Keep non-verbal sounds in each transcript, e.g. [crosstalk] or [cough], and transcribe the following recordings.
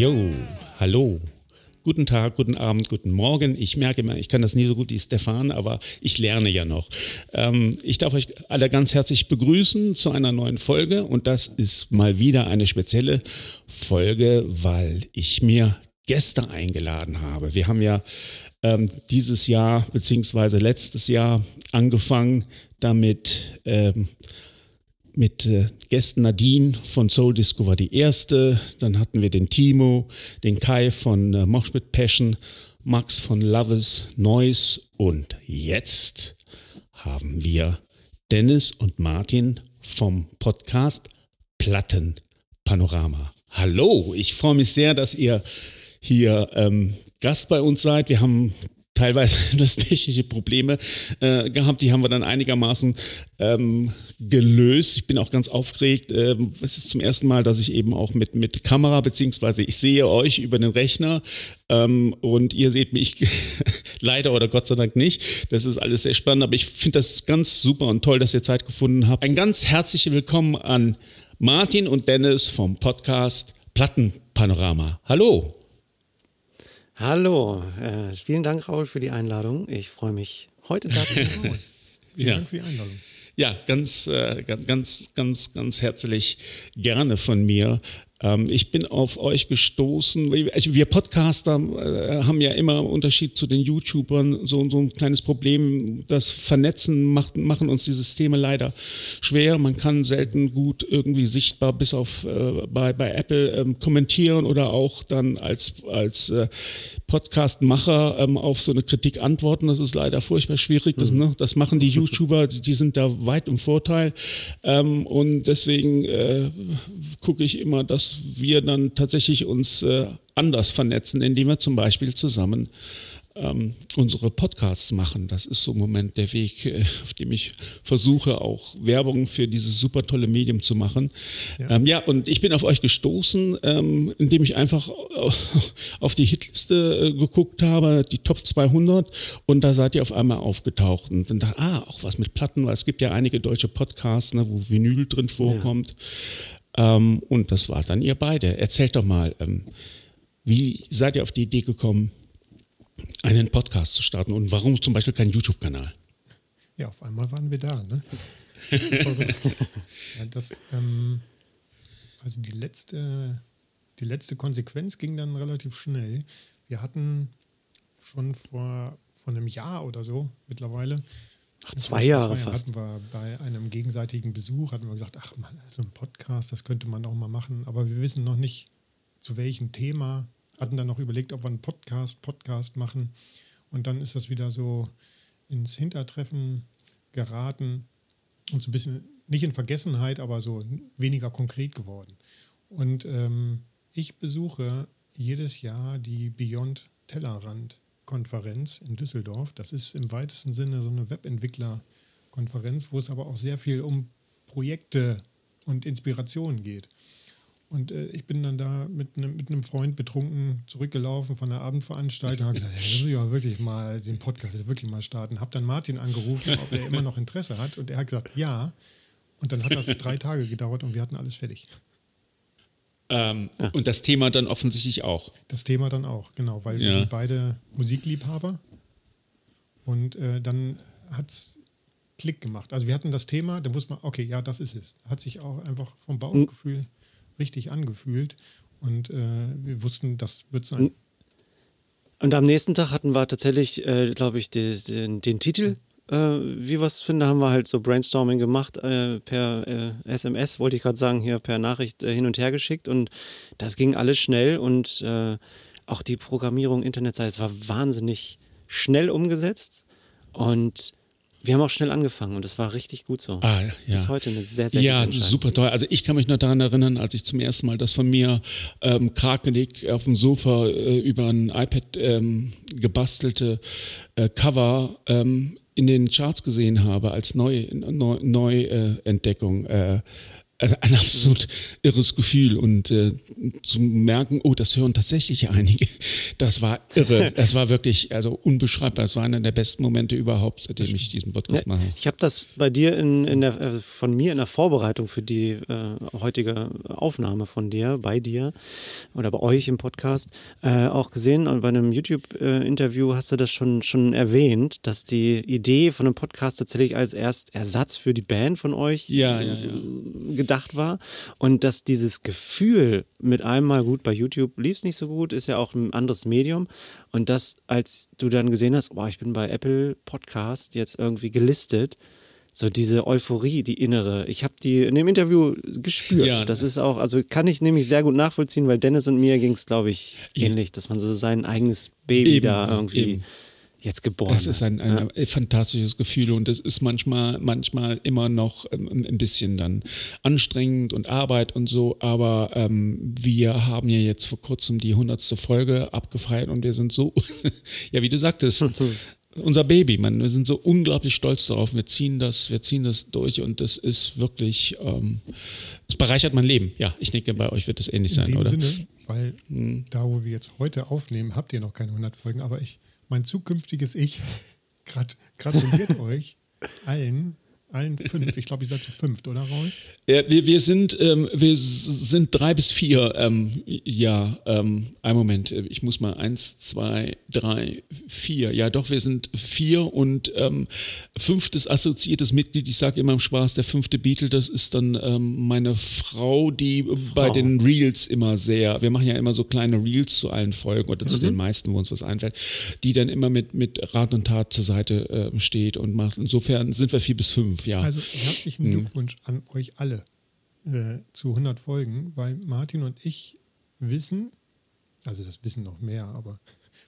Jo, hallo. Guten Tag, guten Abend, guten Morgen. Ich merke immer, ich kann das nie so gut wie Stefan, aber ich lerne ja noch. Ähm, ich darf euch alle ganz herzlich begrüßen zu einer neuen Folge und das ist mal wieder eine spezielle Folge, weil ich mir Gäste eingeladen habe. Wir haben ja ähm, dieses Jahr beziehungsweise letztes Jahr angefangen damit, ähm, mit äh, Gästen Nadine von Soul Disco war die erste, dann hatten wir den Timo, den Kai von äh, Moshpit Passion, Max von Loves Noise und jetzt haben wir Dennis und Martin vom Podcast Platten Panorama. Hallo, ich freue mich sehr, dass ihr hier ähm, Gast bei uns seid. Wir haben teilweise [laughs] das technische Probleme äh, gehabt. Die haben wir dann einigermaßen ähm, gelöst. Ich bin auch ganz aufgeregt. Ähm, es ist zum ersten Mal, dass ich eben auch mit, mit Kamera, beziehungsweise ich sehe euch über den Rechner ähm, und ihr seht mich [laughs] leider oder Gott sei Dank nicht. Das ist alles sehr spannend, aber ich finde das ganz super und toll, dass ihr Zeit gefunden habt. Ein ganz herzliches Willkommen an Martin und Dennis vom Podcast Plattenpanorama. Hallo. Hallo, äh, vielen Dank, Raul, für die Einladung. Ich freue mich, heute da zu sein. vielen ja. Dank für die Einladung. Ja, ganz, äh, ganz, ganz, ganz, ganz herzlich gerne von mir. Ähm, ich bin auf euch gestoßen. Also wir Podcaster äh, haben ja immer im Unterschied zu den YouTubern so, so ein kleines Problem. Das Vernetzen macht, machen uns die Systeme leider schwer. Man kann selten gut irgendwie sichtbar bis auf äh, bei, bei Apple ähm, kommentieren oder auch dann als, als äh, Podcastmacher ähm, auf so eine Kritik antworten. Das ist leider furchtbar schwierig. Das, mhm. ne, das machen die YouTuber, die, die, sind da weit im Vorteil. Ähm, und deswegen äh, gucke ich immer, dass wir dann tatsächlich uns äh, anders vernetzen, indem wir zum Beispiel zusammen ähm, unsere Podcasts machen. Das ist so im Moment der Weg, äh, auf dem ich versuche, auch Werbung für dieses super tolle Medium zu machen. Ja, ähm, ja und ich bin auf euch gestoßen, ähm, indem ich einfach [laughs] auf die Hitliste äh, geguckt habe, die Top 200, und da seid ihr auf einmal aufgetaucht. Und dann dachte ah, auch was mit Platten, weil es gibt ja einige deutsche Podcasts, ne, wo Vinyl drin vorkommt. Ähm, und das war dann ihr beide. Erzählt doch mal, ähm, wie seid ihr auf die Idee gekommen, einen Podcast zu starten und warum zum Beispiel kein YouTube-Kanal? Ja, auf einmal waren wir da. Ne? [laughs] ja, das, ähm, also die letzte, die letzte Konsequenz ging dann relativ schnell. Wir hatten schon vor, vor einem Jahr oder so mittlerweile Ach, zwei Jahre zwei fast. Hatten wir bei einem gegenseitigen Besuch, hatten wir gesagt, ach man, so ein Podcast, das könnte man auch mal machen, aber wir wissen noch nicht, zu welchem Thema. Hatten dann noch überlegt, ob wir einen Podcast, Podcast machen. Und dann ist das wieder so ins Hintertreffen geraten und so ein bisschen, nicht in Vergessenheit, aber so weniger konkret geworden. Und ähm, ich besuche jedes Jahr die Beyond Tellerrand Konferenz in Düsseldorf. Das ist im weitesten Sinne so eine Webentwicklerkonferenz, wo es aber auch sehr viel um Projekte und Inspirationen geht. Und äh, ich bin dann da mit, ne, mit einem Freund betrunken zurückgelaufen von der Abendveranstaltung und habe gesagt, ja, muss ich ja wirklich mal den Podcast wirklich mal starten. Habe dann Martin angerufen, ob er immer noch Interesse hat. Und er hat gesagt, ja. Und dann hat das drei Tage gedauert und wir hatten alles fertig. Ähm, ja. Und das Thema dann offensichtlich auch. Das Thema dann auch, genau, weil wir sind beide Musikliebhaber. Und äh, dann hat es Klick gemacht. Also wir hatten das Thema, dann wusste man, okay, ja, das ist es. Hat sich auch einfach vom Bauchgefühl mhm. richtig angefühlt. Und äh, wir wussten, das wird sein. Und am nächsten Tag hatten wir tatsächlich, äh, glaube ich, die, den, den Titel äh, wie wir es finden, haben wir halt so Brainstorming gemacht, äh, per äh, SMS, wollte ich gerade sagen, hier per Nachricht äh, hin und her geschickt und das ging alles schnell und äh, auch die Programmierung, Internetseite, es war wahnsinnig schnell umgesetzt und wir haben auch schnell angefangen und es war richtig gut so. Ah, ja. Bis heute eine sehr, sehr Ja, super toll. Also ich kann mich noch daran erinnern, als ich zum ersten Mal das von mir ähm, krakelig auf dem Sofa äh, über ein iPad ähm, gebastelte äh, Cover ähm, in den Charts gesehen habe als Neuentdeckung. Neu, Neu äh, ein absolut irres Gefühl und äh, zu merken, oh, das hören tatsächlich einige, das war irre. Das war wirklich also unbeschreibbar. Das war einer der besten Momente überhaupt, seitdem ich diesen Podcast mache. Ich habe das bei dir in, in der, äh, von mir in der Vorbereitung für die äh, heutige Aufnahme von dir, bei dir oder bei euch im Podcast äh, auch gesehen. Und bei einem YouTube-Interview hast du das schon, schon erwähnt, dass die Idee von einem Podcast tatsächlich als erst Ersatz für die Band von euch ja, ja, ja gedacht war. Und dass dieses Gefühl mit einmal gut bei YouTube lief es nicht so gut, ist ja auch ein anderes Medium. Und das, als du dann gesehen hast, boah, ich bin bei Apple Podcast jetzt irgendwie gelistet, so diese Euphorie, die innere. Ich habe die in dem Interview gespürt. Ja, das ist auch, also kann ich nämlich sehr gut nachvollziehen, weil Dennis und mir ging es, glaube ich, ähnlich, dass man so sein eigenes Baby eben, da irgendwie eben jetzt geboren. Es ist ein, ein ja. fantastisches Gefühl und es ist manchmal, manchmal immer noch ähm, ein bisschen dann anstrengend und Arbeit und so, aber ähm, wir haben ja jetzt vor kurzem die hundertste Folge abgefeiert und wir sind so, [laughs] ja, wie du sagtest, [laughs] unser Baby, man, wir sind so unglaublich stolz darauf. Wir ziehen das, wir ziehen das durch und das ist wirklich, ähm, es bereichert mein Leben. Ja, ich denke, bei euch wird es ähnlich sein, In dem oder? Sinne, weil hm. da, wo wir jetzt heute aufnehmen, habt ihr noch keine 100 Folgen, aber ich mein zukünftiges Ich grat gratuliert [laughs] euch allen allen fünf. Ich glaube, ihr seid zu fünft, oder Raul? Ja, wir, wir, sind, ähm, wir sind drei bis vier. Ähm, ja, ähm, ein Moment. Ich muss mal eins, zwei, drei, vier. Ja, doch, wir sind vier und ähm, fünftes assoziiertes Mitglied. Ich sage immer im Spaß, der fünfte Beatle, das ist dann ähm, meine Frau, die Frau. bei den Reels immer sehr, wir machen ja immer so kleine Reels zu allen Folgen oder zu mhm. den meisten, wo uns was einfällt, die dann immer mit, mit Rat und Tat zur Seite äh, steht und macht. Insofern sind wir vier bis fünf fünf, ja. Also herzlichen mhm. Glückwunsch an euch alle äh, zu 100 Folgen, weil Martin und ich wissen, also das wissen noch mehr, aber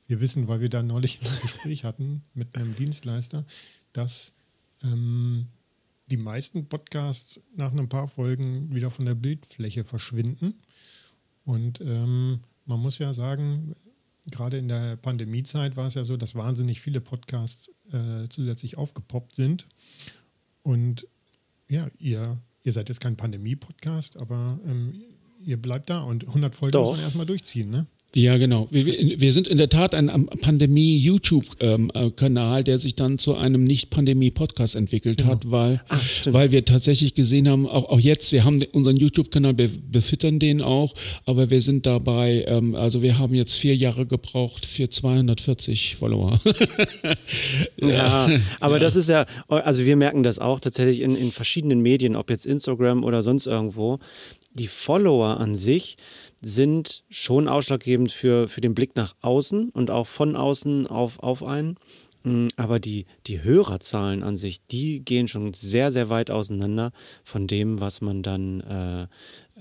wir wissen, weil wir da neulich ein Gespräch hatten mit einem Dienstleister, dass ähm, die meisten Podcasts nach ein paar Folgen wieder von der Bildfläche verschwinden. Und ähm, man muss ja sagen, gerade in der Pandemiezeit war es ja so, dass wahnsinnig viele Podcasts äh, zusätzlich aufgepoppt sind. Und ja, ihr, ihr seid jetzt kein Pandemie-Podcast, aber ähm, ihr bleibt da und 100 Folgen Doch. muss man erstmal durchziehen, ne? Ja, genau. Wir, wir sind in der Tat ein Pandemie-YouTube-Kanal, der sich dann zu einem Nicht-Pandemie-Podcast entwickelt genau. hat, weil, ah, weil wir tatsächlich gesehen haben, auch, auch jetzt, wir haben unseren YouTube-Kanal, wir befüttern den auch, aber wir sind dabei, ähm, also wir haben jetzt vier Jahre gebraucht für 240 Follower. [laughs] ja, aber ja. das ist ja, also wir merken das auch tatsächlich in, in verschiedenen Medien, ob jetzt Instagram oder sonst irgendwo, die Follower an sich, sind schon ausschlaggebend für, für den Blick nach außen und auch von außen auf, auf einen. Mm, aber die, die Hörerzahlen an sich, die gehen schon sehr, sehr weit auseinander von dem, was man dann äh,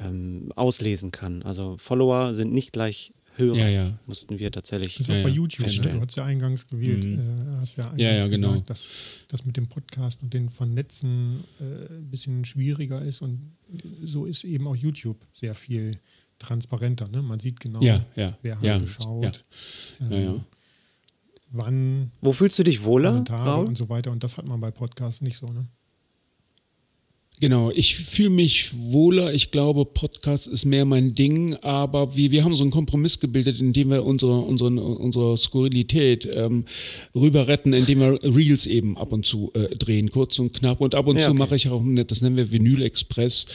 ähm, auslesen kann. Also Follower sind nicht gleich Hörer, ja, ja. mussten wir tatsächlich. Das ist auch bei YouTube, ne? du hast ja eingangs gewählt, mhm. äh, hast ja eingangs ja, ja, genau. gesagt, dass das mit dem Podcast und den Vernetzen äh, ein bisschen schwieriger ist und so ist eben auch YouTube sehr viel transparenter. Ne? Man sieht genau, ja, ja, wer hat ja, geschaut, ähm, wann. Wo fühlst du dich wohler? Kommentare Raul? und so weiter. Und das hat man bei Podcasts nicht so. Ne? Genau, ich fühle mich wohler. Ich glaube, Podcast ist mehr mein Ding, aber wir, wir haben so einen Kompromiss gebildet, indem wir unsere, unsere, unsere Skurrilität ähm, rüber retten, indem wir Reels eben ab und zu äh, drehen, kurz und knapp. Und ab und ja, zu okay. mache ich auch, das nennen wir Vinyl Express,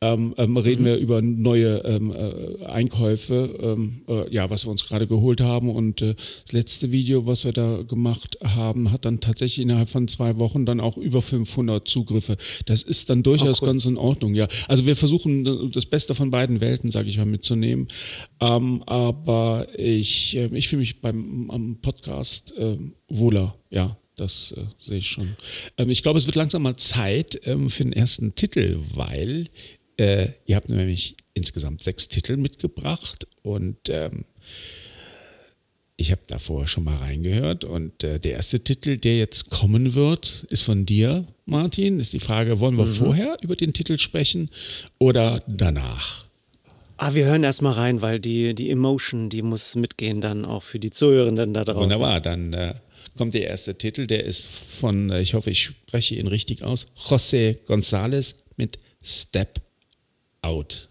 ähm, ähm, reden mhm. wir über neue ähm, äh, Einkäufe, ähm, äh, ja, was wir uns gerade geholt haben. Und äh, das letzte Video, was wir da gemacht haben, hat dann tatsächlich innerhalb von zwei Wochen dann auch über 500 Zugriffe. Das ist dann durch durchaus cool. ganz in Ordnung, ja. Also wir versuchen das Beste von beiden Welten, sage ich mal, mitzunehmen. Ähm, aber ich, äh, ich fühle mich beim Podcast äh, wohler, ja. Das äh, sehe ich schon. Ähm, ich glaube, es wird langsam mal Zeit ähm, für den ersten Titel, weil äh, ihr habt nämlich insgesamt sechs Titel mitgebracht und ähm, ich habe davor schon mal reingehört und äh, der erste Titel, der jetzt kommen wird, ist von dir, Martin. Ist die Frage, wollen wir mhm. vorher über den Titel sprechen oder danach? Ah, wir hören erstmal rein, weil die, die Emotion, die muss mitgehen dann auch für die Zuhörenden da draußen. Wunderbar, dann äh, kommt der erste Titel, der ist von, äh, ich hoffe, ich spreche ihn richtig aus, José González mit Step Out.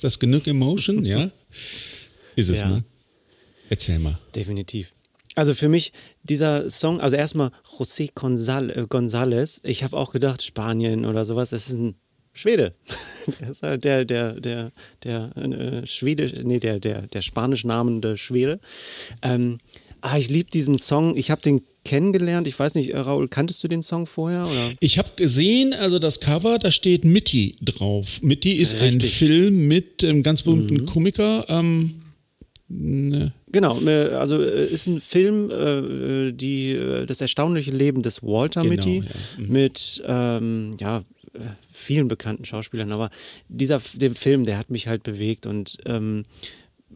Ist das genug Emotion? Ja? Ist es, Ja. ne? Erzähl mal. Definitiv. Also für mich dieser Song, also erstmal José Gonzal- äh, González, ich habe auch gedacht, Spanien oder sowas, das ist ein Schwede. [laughs] Halt der, der, der, der äh, Schwede, nee, der, der, der spanisch namende Schwede. Ähm, ah, ich liebe diesen Song, ich habe den kennengelernt, ich weiß nicht, äh, Raoul, kanntest du den Song vorher? Oder? Ich habe gesehen, also das Cover, da steht Mitty drauf. Mitty ist ein Richtig. Film mit einem ganz berühmten Komiker. Ähm, ne, Genau, äh, also äh, ist ein Film, äh, die, äh, das erstaunliche Leben des Walter Genau, Mitty ja. Mhm. mit ähm, ja, vielen bekannten Schauspielern. Aber dieser der Film, der hat mich halt bewegt und ähm,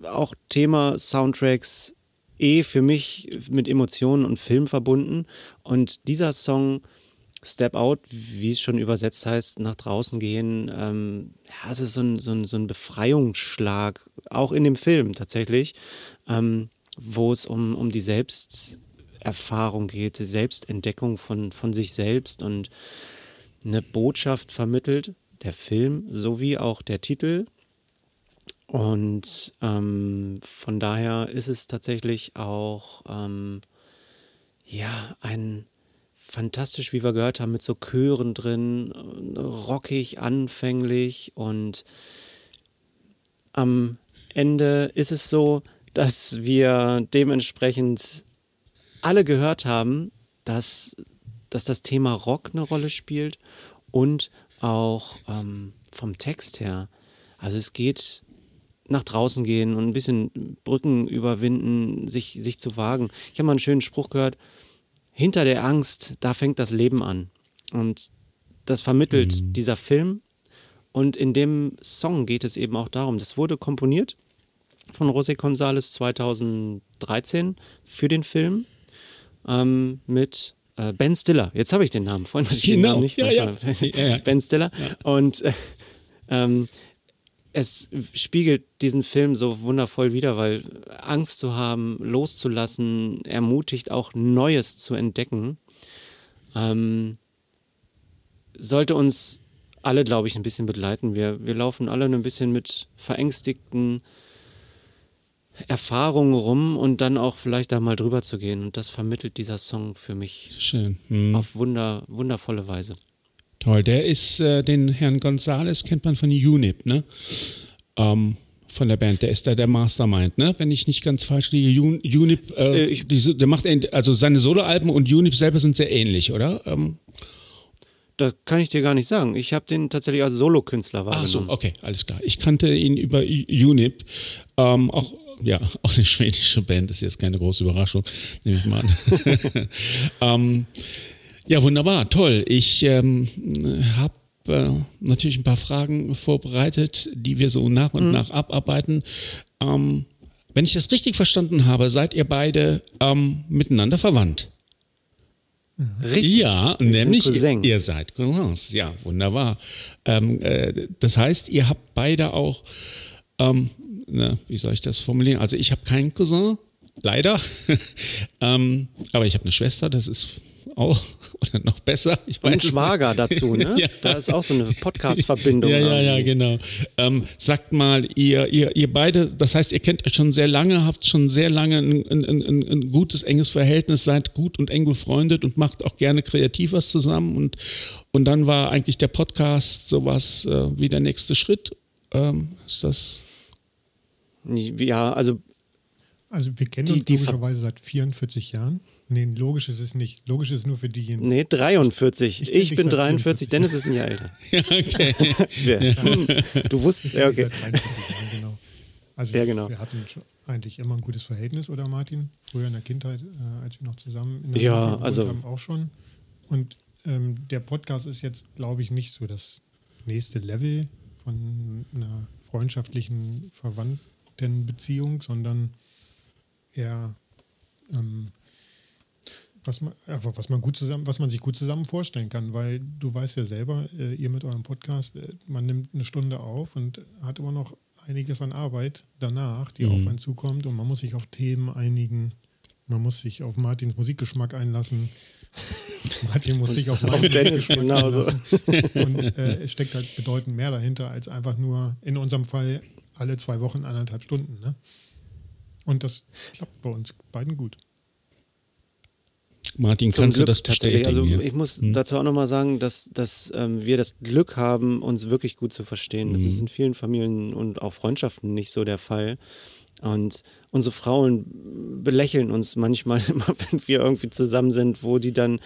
auch Thema Soundtracks eh für mich mit Emotionen und Film verbunden. Und dieser Song Step Out, wie es schon übersetzt heißt, nach draußen gehen, ähm, ja, es ist so ein, so, ein, so ein Befreiungsschlag, auch in dem Film tatsächlich, ähm, wo es um, um die Selbsterfahrung geht, die Selbstentdeckung von, von sich selbst und eine Botschaft vermittelt, der Film sowie auch der Titel. Und ähm, von daher ist es tatsächlich auch ähm, ja ein fantastisch, wie wir gehört haben, mit so Chören drin, rockig, anfänglich und am Ende ist es so, dass wir dementsprechend alle gehört haben, dass, dass das Thema Rock eine Rolle spielt und auch ähm, vom Text her. Also es geht nach draußen gehen und ein bisschen Brücken überwinden, sich, sich zu wagen. Ich habe mal einen schönen Spruch gehört, hinter der Angst, da fängt das Leben an. Und das vermittelt dieser Film. Und in dem Song geht es eben auch darum, das wurde komponiert von José González 2013 für den Film ähm, mit äh, Ben Stiller. Jetzt habe ich den Namen, vorhin hatte ich den Genau, Namen nicht. Ja, ja. Ben Stiller. Und äh, ähm, es spiegelt diesen Film so wundervoll wider, weil Angst zu haben, loszulassen, ermutigt auch Neues zu entdecken. Ähm, sollte uns alle, glaube ich, ein bisschen begleiten. Wir, wir laufen alle ein bisschen mit verängstigten Erfahrungen rum und dann auch vielleicht da mal drüber zu gehen. Und das vermittelt dieser Song für mich schön. Hm. auf wunder, wundervolle Weise. Toll. Der ist, äh, den Herrn Gonzales kennt man von UNIP, ne? Ähm, von der Band. Der ist da der Mastermind, ne? Wenn ich nicht ganz falsch liege. Un UNIP, äh, Äh, ich- diese, der macht, also seine Soloalben und UNIP selber sind sehr ähnlich, oder? Ähm, Das kann ich dir gar nicht sagen. Ich habe den tatsächlich als Solokünstler ach wahrgenommen. so, okay, alles klar. Ich kannte ihn über UNIP. Ähm, auch, ja, [laughs] auch eine schwedische Band ist jetzt keine große Überraschung, nehme ich mal an. [laughs] ähm, ja, wunderbar, toll. Ich ähm, habe äh, natürlich ein paar Fragen vorbereitet, die wir so nach und nach abarbeiten. Ähm, wenn ich das richtig verstanden habe, seid ihr beide ähm, miteinander verwandt. Richtig. Ja, sind nämlich ihr, ihr seid Cousins. Ja, wunderbar. Ähm, äh, das heißt, ihr habt beide auch, ähm, na, wie soll ich das formulieren? Also ich habe keinen Cousin, leider. [laughs] ähm, aber ich habe eine Schwester, das ist auch [laughs] oder noch besser. Ich Und ein weiß es Schwager dazu, ne? [laughs] Ja. Da ist auch so eine Podcast-Verbindung. Ja, ja, ja, genau. Ähm, sagt mal, ihr, ihr, ihr beide, das heißt, ihr kennt euch schon sehr lange, habt schon sehr lange ein, ein, ein, ein gutes, enges Verhältnis, seid gut und eng befreundet und macht auch gerne kreativ was zusammen. Und, und dann war eigentlich der Podcast sowas äh, wie der nächste Schritt. Ähm, ist das. Ja, also Also wir kennen Die- uns die logischerweise seit 44 Jahren. Nee, logisch ist es nicht. Logisch ist es nur für diejenigen. nee, 43. Ich Ich, bin seit 43, 44. Dennis ist ein Jahr älter. [laughs] Ja, okay. [laughs] Wer? Hm, Du wusstest, Ich ja, okay. dich seit 43 Jahren, genau. Also Ja, genau. wir hatten eigentlich immer ein gutes Verhältnis, oder Martin? Früher in der Kindheit, äh, als wir noch zusammen in der Ja, also- haben, auch schon. Und ähm, der Podcast ist jetzt, glaube ich, nicht so das nächste Level von einer freundschaftlichen Verwandtenbeziehung, sondern eher ähm, was man, einfach was man gut zusammen, was man sich gut zusammen vorstellen kann, weil du weißt ja selber, äh, ihr mit eurem Podcast, äh, man nimmt eine Stunde auf und hat immer noch einiges an Arbeit danach, die auf einen zukommt und man muss sich auf Themen einigen, man muss sich auf Martins Musikgeschmack einlassen. [laughs] Martin muss sich auf meinen Dennis, Musikgeschmack genauso. einlassen. Und [laughs] äh, es steckt halt bedeutend mehr dahinter, als einfach nur in unserem Fall alle zwei Wochen anderthalb Stunden. Ne? Und das klappt bei uns beiden gut. Martin, Zum kannst Glück du das tatsächlich. bestätigen? Also ja? ich muss Hm. dazu auch nochmal sagen, dass, dass ähm, wir das Glück haben, uns wirklich gut zu verstehen. Das Mhm. ist in vielen Familien und auch Freundschaften nicht so der Fall. Und unsere Frauen belächeln uns manchmal [laughs] immer, wenn wir irgendwie zusammen sind, wo die dann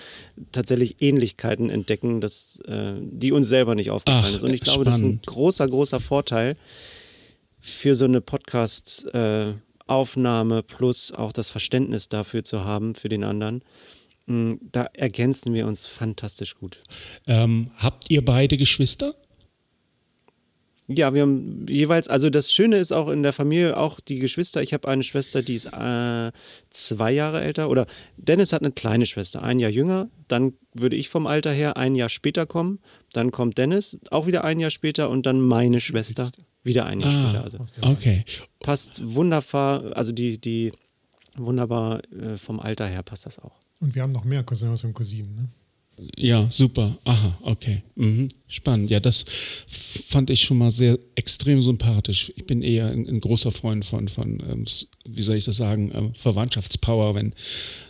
tatsächlich Ähnlichkeiten entdecken, dass, äh, die uns selber nicht aufgefallen Ach, ist. Und ich glaube, das ist ein spannend. großer, großer Vorteil für so eine Podcast-Aufnahme plus auch das Verständnis dafür zu haben für den anderen. Mm, Da ergänzen wir uns fantastisch gut. ähm, habt ihr beide Geschwister? Ja, wir haben jeweils, also das Schöne ist auch in der Familie, auch die Geschwister. Ich habe eine Schwester, die ist äh, zwei Jahre älter. Oder Dennis hat eine kleine Schwester, ein Jahr jünger. Dann würde ich vom Alter her ein Jahr später kommen. Dann kommt Dennis, auch wieder ein Jahr später. Und dann meine Schwester, wieder ein Jahr später. Also Ah, okay. passt wunderbar, also die, die wunderbar äh, vom Alter her passt das auch. Und wir haben noch mehr Cousins und Cousinen. Ne? Ja, super. Aha, okay. Mhm. Spannend. Ja, das fand ich schon mal sehr extrem sympathisch. Ich bin eher ein, ein großer Freund von, von ähm, wie soll ich das sagen, ähm, Verwandtschaftspower, wenn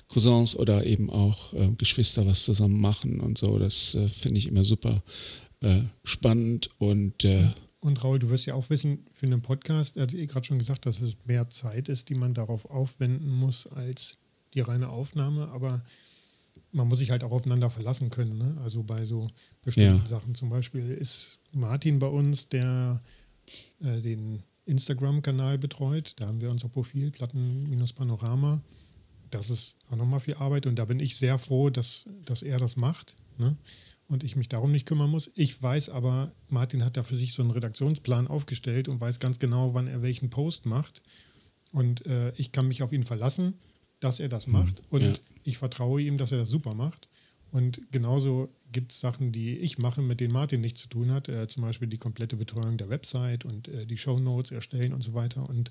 Cousins oder eben auch äh, Geschwister was zusammen machen und so. Das äh, finde ich immer super äh, spannend und äh, Und Raul, du wirst ja auch wissen, für einen Podcast, er hat eh gerade schon gesagt, dass es mehr Zeit ist, die man darauf aufwenden muss, als die reine Aufnahme. Aber man muss sich halt auch aufeinander verlassen können. Ne? Also bei so bestimmten Ja. Sachen. Zum Beispiel ist Martin bei uns, der äh, den Instagram-Kanal betreut. Da haben wir unser Profil, Platten-Panorama. Das ist auch nochmal viel Arbeit und da bin ich sehr froh, dass, dass er das macht ne? und ich mich darum nicht kümmern muss. Ich weiß aber, Martin hat da für sich so einen Redaktionsplan aufgestellt und weiß ganz genau, wann er welchen Post macht. Und äh, ich kann mich auf ihn verlassen, dass er das macht und ja. ich vertraue ihm, dass er das super macht. Und genauso gibt es Sachen, die ich mache, mit denen Martin nichts zu tun hat. Äh, zum Beispiel die komplette Betreuung der Website und äh, die Shownotes erstellen und so weiter. Und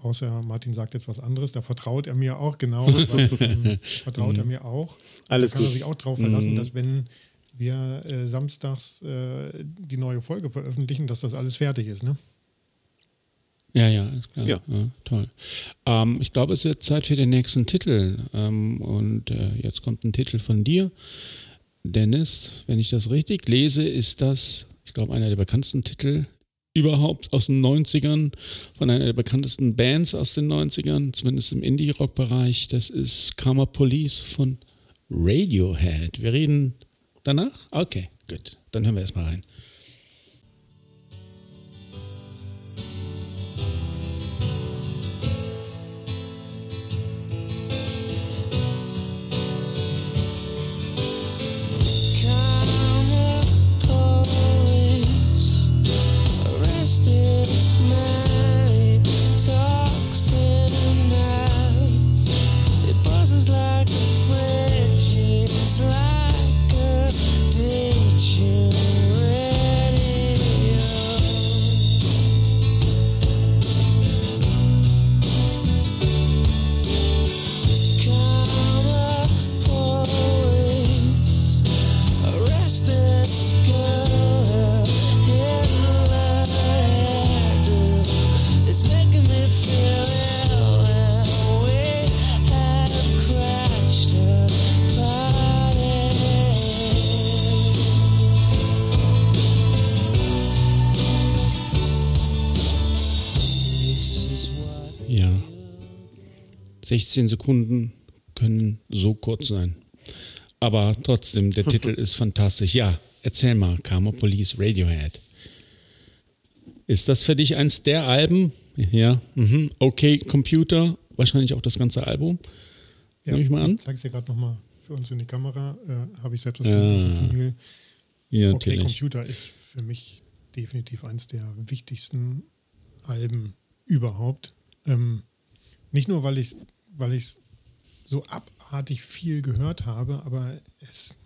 außer Martin sagt jetzt was anderes, da vertraut er mir auch, genau, ähm, [laughs] vertraut er mir auch. Alles da kann er gut. sich auch darauf verlassen, dass wenn wir äh, samstags äh, die neue Folge veröffentlichen, dass das alles fertig ist. Ne? Ja, ja, ist klar. Ja. Ja. toll. Ähm, ich glaube, es wird Zeit für den nächsten Titel. Ähm, und äh, jetzt kommt ein Titel von dir. Dennis, wenn ich das richtig lese, ist das, ich glaube, einer der bekanntesten Titel überhaupt aus den 90ern, von einer der bekanntesten Bands aus den 90ern, zumindest im Indie-Rock-Bereich. Das ist Karma Police von Radiohead. Wir reden danach? Okay, gut. Dann hören wir erstmal rein. Like a fridge, it's like a ditch 16 Sekunden können so kurz sein. Aber trotzdem, der [laughs] Titel ist fantastisch. Ja, erzähl mal, Karma Police, Radiohead. Ist das für dich eins der Alben? Ja, mhm. okay, Computer, wahrscheinlich auch das ganze Album. Ja, Nehme ich mal an. Ich zeige es dir gerade nochmal für uns in die Kamera. Äh, Habe ich selbstverständlich Ja. auf Vinyl. Ja, Okay, natürlich. Computer ist für mich definitiv eines der wichtigsten Alben überhaupt. Ähm, nicht nur, weil ich weil ich so abartig viel gehört habe, aber es,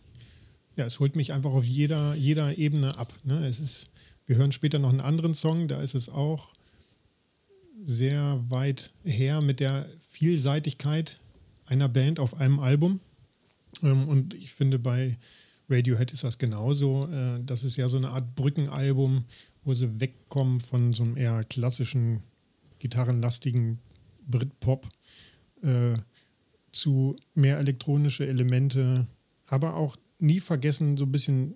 ja, es holt mich einfach auf jeder, jeder Ebene ab. Ne? Es ist, wir hören später noch einen anderen Song, da ist es auch sehr weit her mit der Vielseitigkeit einer Band auf einem Album. Ähm, und ich finde, bei Radiohead ist das genauso. Äh, das ist ja so eine Art Brückenalbum, wo sie wegkommen von so einem eher klassischen, gitarrenlastigen Britpop äh, zu mehr elektronische Elemente, aber auch nie vergessen, so ein bisschen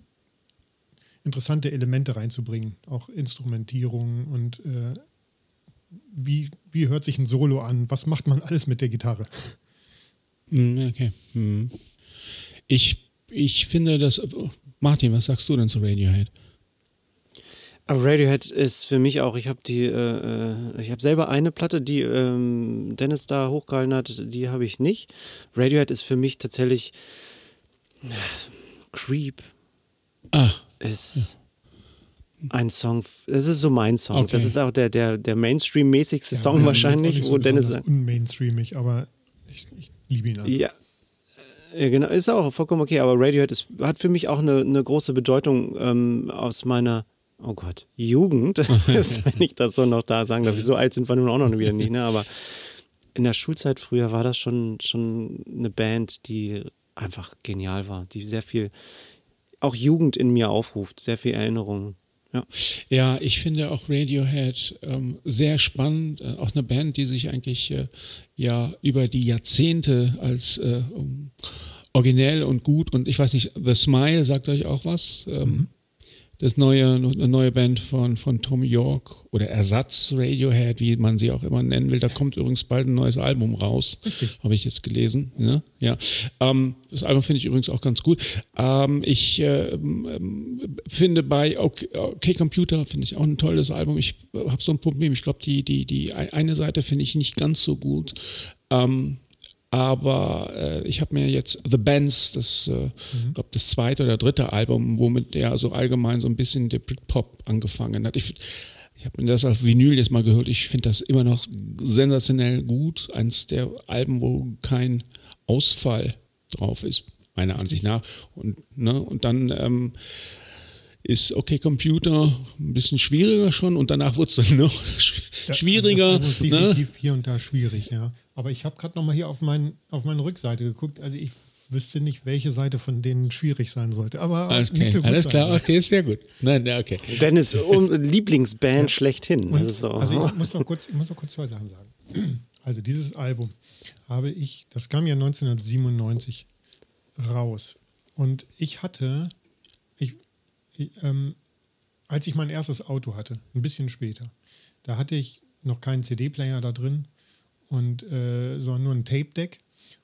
interessante Elemente reinzubringen. Auch Instrumentierung und äh, wie, wie hört sich ein Solo an? Was macht man alles mit der Gitarre? Hm, Okay. Hm. Ich, ich finde das. Martin, was sagst du denn zu Radiohead? Aber Radiohead ist für mich auch, ich habe die, äh, äh, ich habe selber eine Platte, die ähm, Dennis da hochgehalten hat, die habe ich nicht. Radiohead ist für mich tatsächlich äh, Creep Ah, ist ein Song, das ist so mein Song. Okay. Das ist auch der, der, der Mainstream-mäßigste Ja, Song ist wahrscheinlich, auch wo so Dennis besonders unmainstreamig, aber ich, ich liebe ihn. einfach. Ja. Ja, genau, ist auch vollkommen okay, aber Radiohead ist, hat für mich auch eine, eine große Bedeutung ähm, aus meiner, oh Gott, Jugend, [laughs] [laughs] wenn ich das so noch da sagen darf. So alt sind wir nun auch noch wieder nicht, ne? aber in der Schulzeit früher war das schon, schon eine Band, die einfach genial war, die sehr viel, auch Jugend in mir aufruft, sehr viel Erinnerungen. Ja. Ja, ich finde auch Radiohead ähm, sehr spannend. Äh, auch eine Band, die sich eigentlich äh, ja über die Jahrzehnte als äh, um, originell und gut und ich weiß nicht, The Smile sagt euch auch was. Ähm, Das neue, eine neue Band von, von Tom York oder Ersatz Radiohead, wie man sie auch immer nennen will. Da kommt übrigens bald ein neues Album raus. Habe ich jetzt gelesen. Ne? Ja. Ähm, das Album finde ich übrigens auch ganz gut. Ähm, ich äh, ähm, finde bei OK, OK Computer finde ich auch ein tolles Album. Ich habe so ein Problem. Ich glaube, die, die, die eine Seite finde ich nicht ganz so gut. Ähm, aber äh, ich habe mir jetzt The Bands, das, äh, glaube das zweite oder dritte Album, womit der so allgemein so ein bisschen der Britpop angefangen hat. Ich, ich habe mir das auf Vinyl jetzt mal gehört. Ich finde das immer noch sensationell gut. Eins der Alben, wo kein Ausfall drauf ist, meiner Ansicht nach. Und, ne, und dann ähm, ist okay Computer ein bisschen schwieriger schon und danach wird es dann noch schwieriger. Also das Album ist ne? definitiv hier und da schwierig, ja. Aber ich habe gerade nochmal hier auf, mein, auf meine Rückseite geguckt. Also ich wüsste nicht, welche Seite von denen schwierig sein sollte. Aber Alles, nicht okay. so gut Alles klar, okay, ist sehr gut. Nein, ja, okay. Dennis, um, Lieblingsband schlechthin. Und, Das ist so. Also ich muss noch kurz, ich muss noch kurz zwei Sachen sagen. [clears throat] Also dieses Album habe ich, das kam ja 1997 raus. Und ich hatte, ich, ich, ähm, als ich mein erstes Auto hatte, ein bisschen später, da hatte ich noch keinen CD-Player da drin und äh, sondern nur ein Tape-Deck.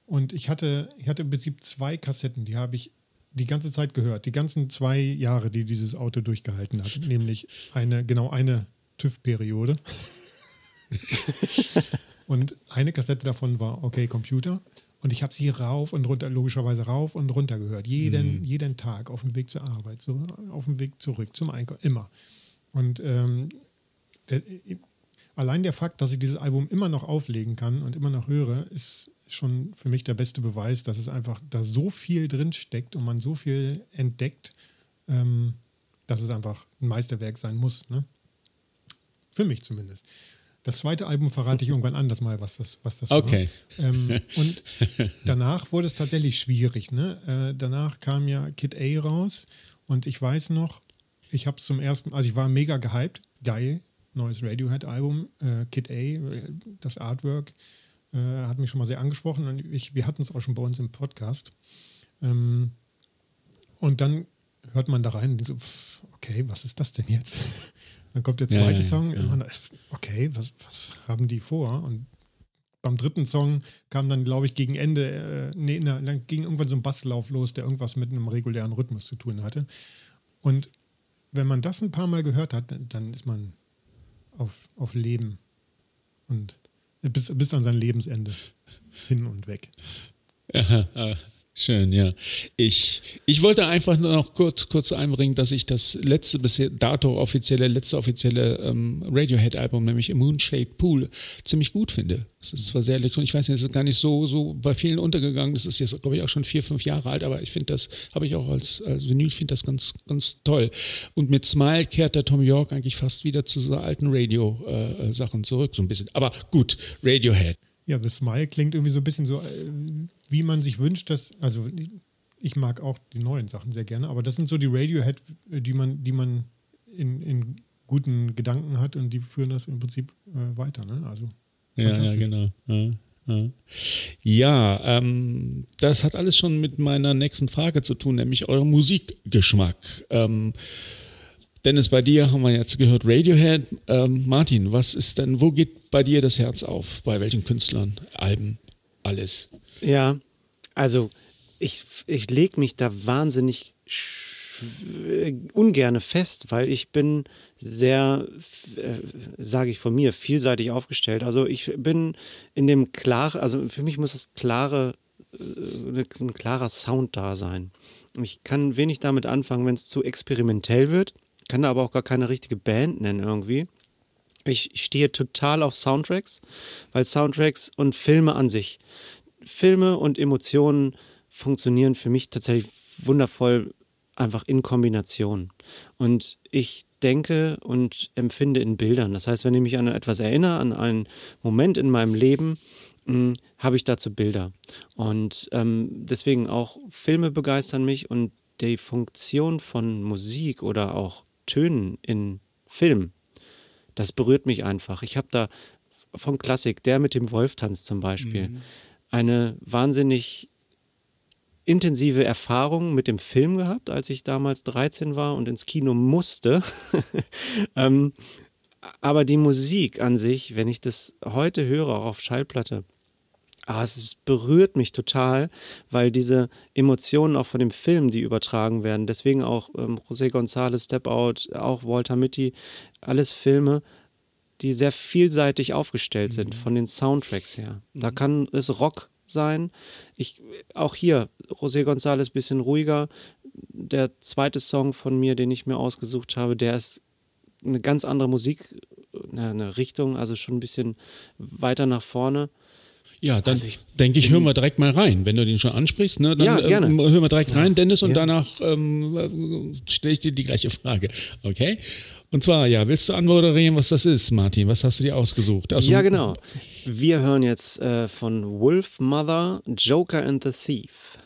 Und ich hatte, ich hatte im Prinzip zwei Kassetten, die habe ich die ganze Zeit gehört, die ganzen zwei Jahre, die dieses Auto durchgehalten hat. Nämlich eine, genau eine TÜV-Periode. [laughs] und eine Kassette davon war Okay Computer. Und ich habe sie rauf und runter, logischerweise rauf und runter gehört. Jeden, jeden Tag auf dem Weg zur Arbeit, so auf dem Weg zurück zum Einkauf, immer. Und ähm, der, allein der Fakt, dass ich dieses Album immer noch auflegen kann und immer noch höre, ist schon für mich der beste Beweis, dass es einfach da so viel drin steckt und man so viel entdeckt, ähm, dass es einfach ein Meisterwerk sein muss. Ne? Für mich zumindest. Das zweite Album verrate ich irgendwann anders mal, was das, was das Okay. war. Ähm, und danach wurde es tatsächlich schwierig. Ne? Äh, danach kam ja Kid A raus und ich weiß noch, ich habe es zum ersten also ich war mega gehypt, geil, neues Radiohead-Album, äh, Kid A, äh, das Artwork äh, hat mich schon mal sehr angesprochen und ich, wir hatten es auch schon bei uns im Podcast. Ähm, und dann hört man da rein und denkt so, okay, was ist das denn jetzt? [laughs] Dann kommt der Ja, zweite ja, Song, ja. und man, okay, was, was haben die vor? Und beim dritten Song kam dann, glaube ich, gegen Ende, äh, nee, na, dann ging irgendwann so ein Basslauf los, der irgendwas mit einem regulären Rhythmus zu tun hatte. Und wenn man das ein paar Mal gehört hat, dann, dann ist man auf, auf Leben. Und bis, bis an sein Lebensende. Hin und weg. [laughs] Aha, ah, schön, ja. Ich, ich wollte einfach nur noch kurz, kurz einbringen, dass ich das letzte bisher dato offizielle, letzte offizielle ähm, Radiohead-Album, nämlich Moonshaped Pool, ziemlich gut finde. Es ist zwar sehr elektronisch, ich weiß nicht, es ist gar nicht so, so bei vielen untergegangen. Das ist jetzt, glaube ich, auch schon vier, fünf Jahre alt, aber ich finde das, habe ich auch als, als Vinyl, finde das ganz, ganz toll. Und mit Smile kehrt der Tom York eigentlich fast wieder zu so alten Radio-Sachen zurück, so ein bisschen. Aber gut, Radiohead. Ja, The Smile klingt irgendwie so ein bisschen so, äh, wie man sich wünscht, dass, also ich mag auch die neuen Sachen sehr gerne, aber das sind so die Radiohead, die man, die man in, in guten Gedanken hat und die führen das im Prinzip äh, weiter. Ne? Also Ja, ja, genau. Ja, ja. ja ähm, das hat alles schon mit meiner nächsten Frage zu tun, nämlich eurem Musikgeschmack. Ähm, Dennis, bei dir haben wir jetzt gehört Radiohead. Ähm, Martin, was ist denn, wo geht bei dir das Herz auf? Bei welchen Künstlern, Alben, alles? Ja, also ich, ich lege mich da wahnsinnig sch- ungerne fest, weil ich bin sehr, äh, sage ich von mir, vielseitig aufgestellt. Also ich bin in dem klaren, also für mich muss es klare, äh, ein klarer Sound da sein. Ich kann wenig damit anfangen, wenn es zu experimentell wird, kann da aber auch gar keine richtige Band nennen irgendwie. Ich stehe total auf Soundtracks, weil Soundtracks und Filme an sich, Filme und Emotionen funktionieren für mich tatsächlich wundervoll einfach in Kombination. Und ich denke und empfinde in Bildern. Das heißt, wenn ich mich an etwas erinnere, an einen Moment in meinem Leben, mh, habe ich dazu Bilder. Und ähm, deswegen auch Filme begeistern mich und die Funktion von Musik oder auch Tönen in Film, das berührt mich einfach. Ich habe da von Klassik, der mit dem Wolftanz zum Beispiel, eine wahnsinnig intensive Erfahrung mit dem Film gehabt, als ich damals 13 war und ins Kino musste. [laughs] ähm, aber die Musik an sich, wenn ich das heute höre, auch auf Schallplatte, ah, es berührt mich total, weil diese Emotionen auch von dem Film, die übertragen werden, deswegen auch ähm, José González, Step Out, auch Walter Mitty, alles Filme, die sehr vielseitig aufgestellt sind von den Soundtracks her. Da kann es Rock sein. Ich, auch hier, José González bisschen ruhiger. Der zweite Song von mir, den ich mir ausgesucht habe, der ist eine ganz andere Musik, eine, eine Richtung, also schon ein bisschen weiter nach vorne. Ja, dann Also denke ich, hören wir direkt mal rein. Wenn du den schon ansprichst, ne, dann Ja, gerne. Ähm, hören wir direkt rein, Dennis, und ja. danach ähm, stelle ich dir die gleiche Frage. Okay? Und zwar, ja, willst du anmoderieren, was das ist, Martin? Was hast du dir ausgesucht? Aus ja, genau. Wir hören jetzt äh, von Wolf Mother, Joker and the Thief.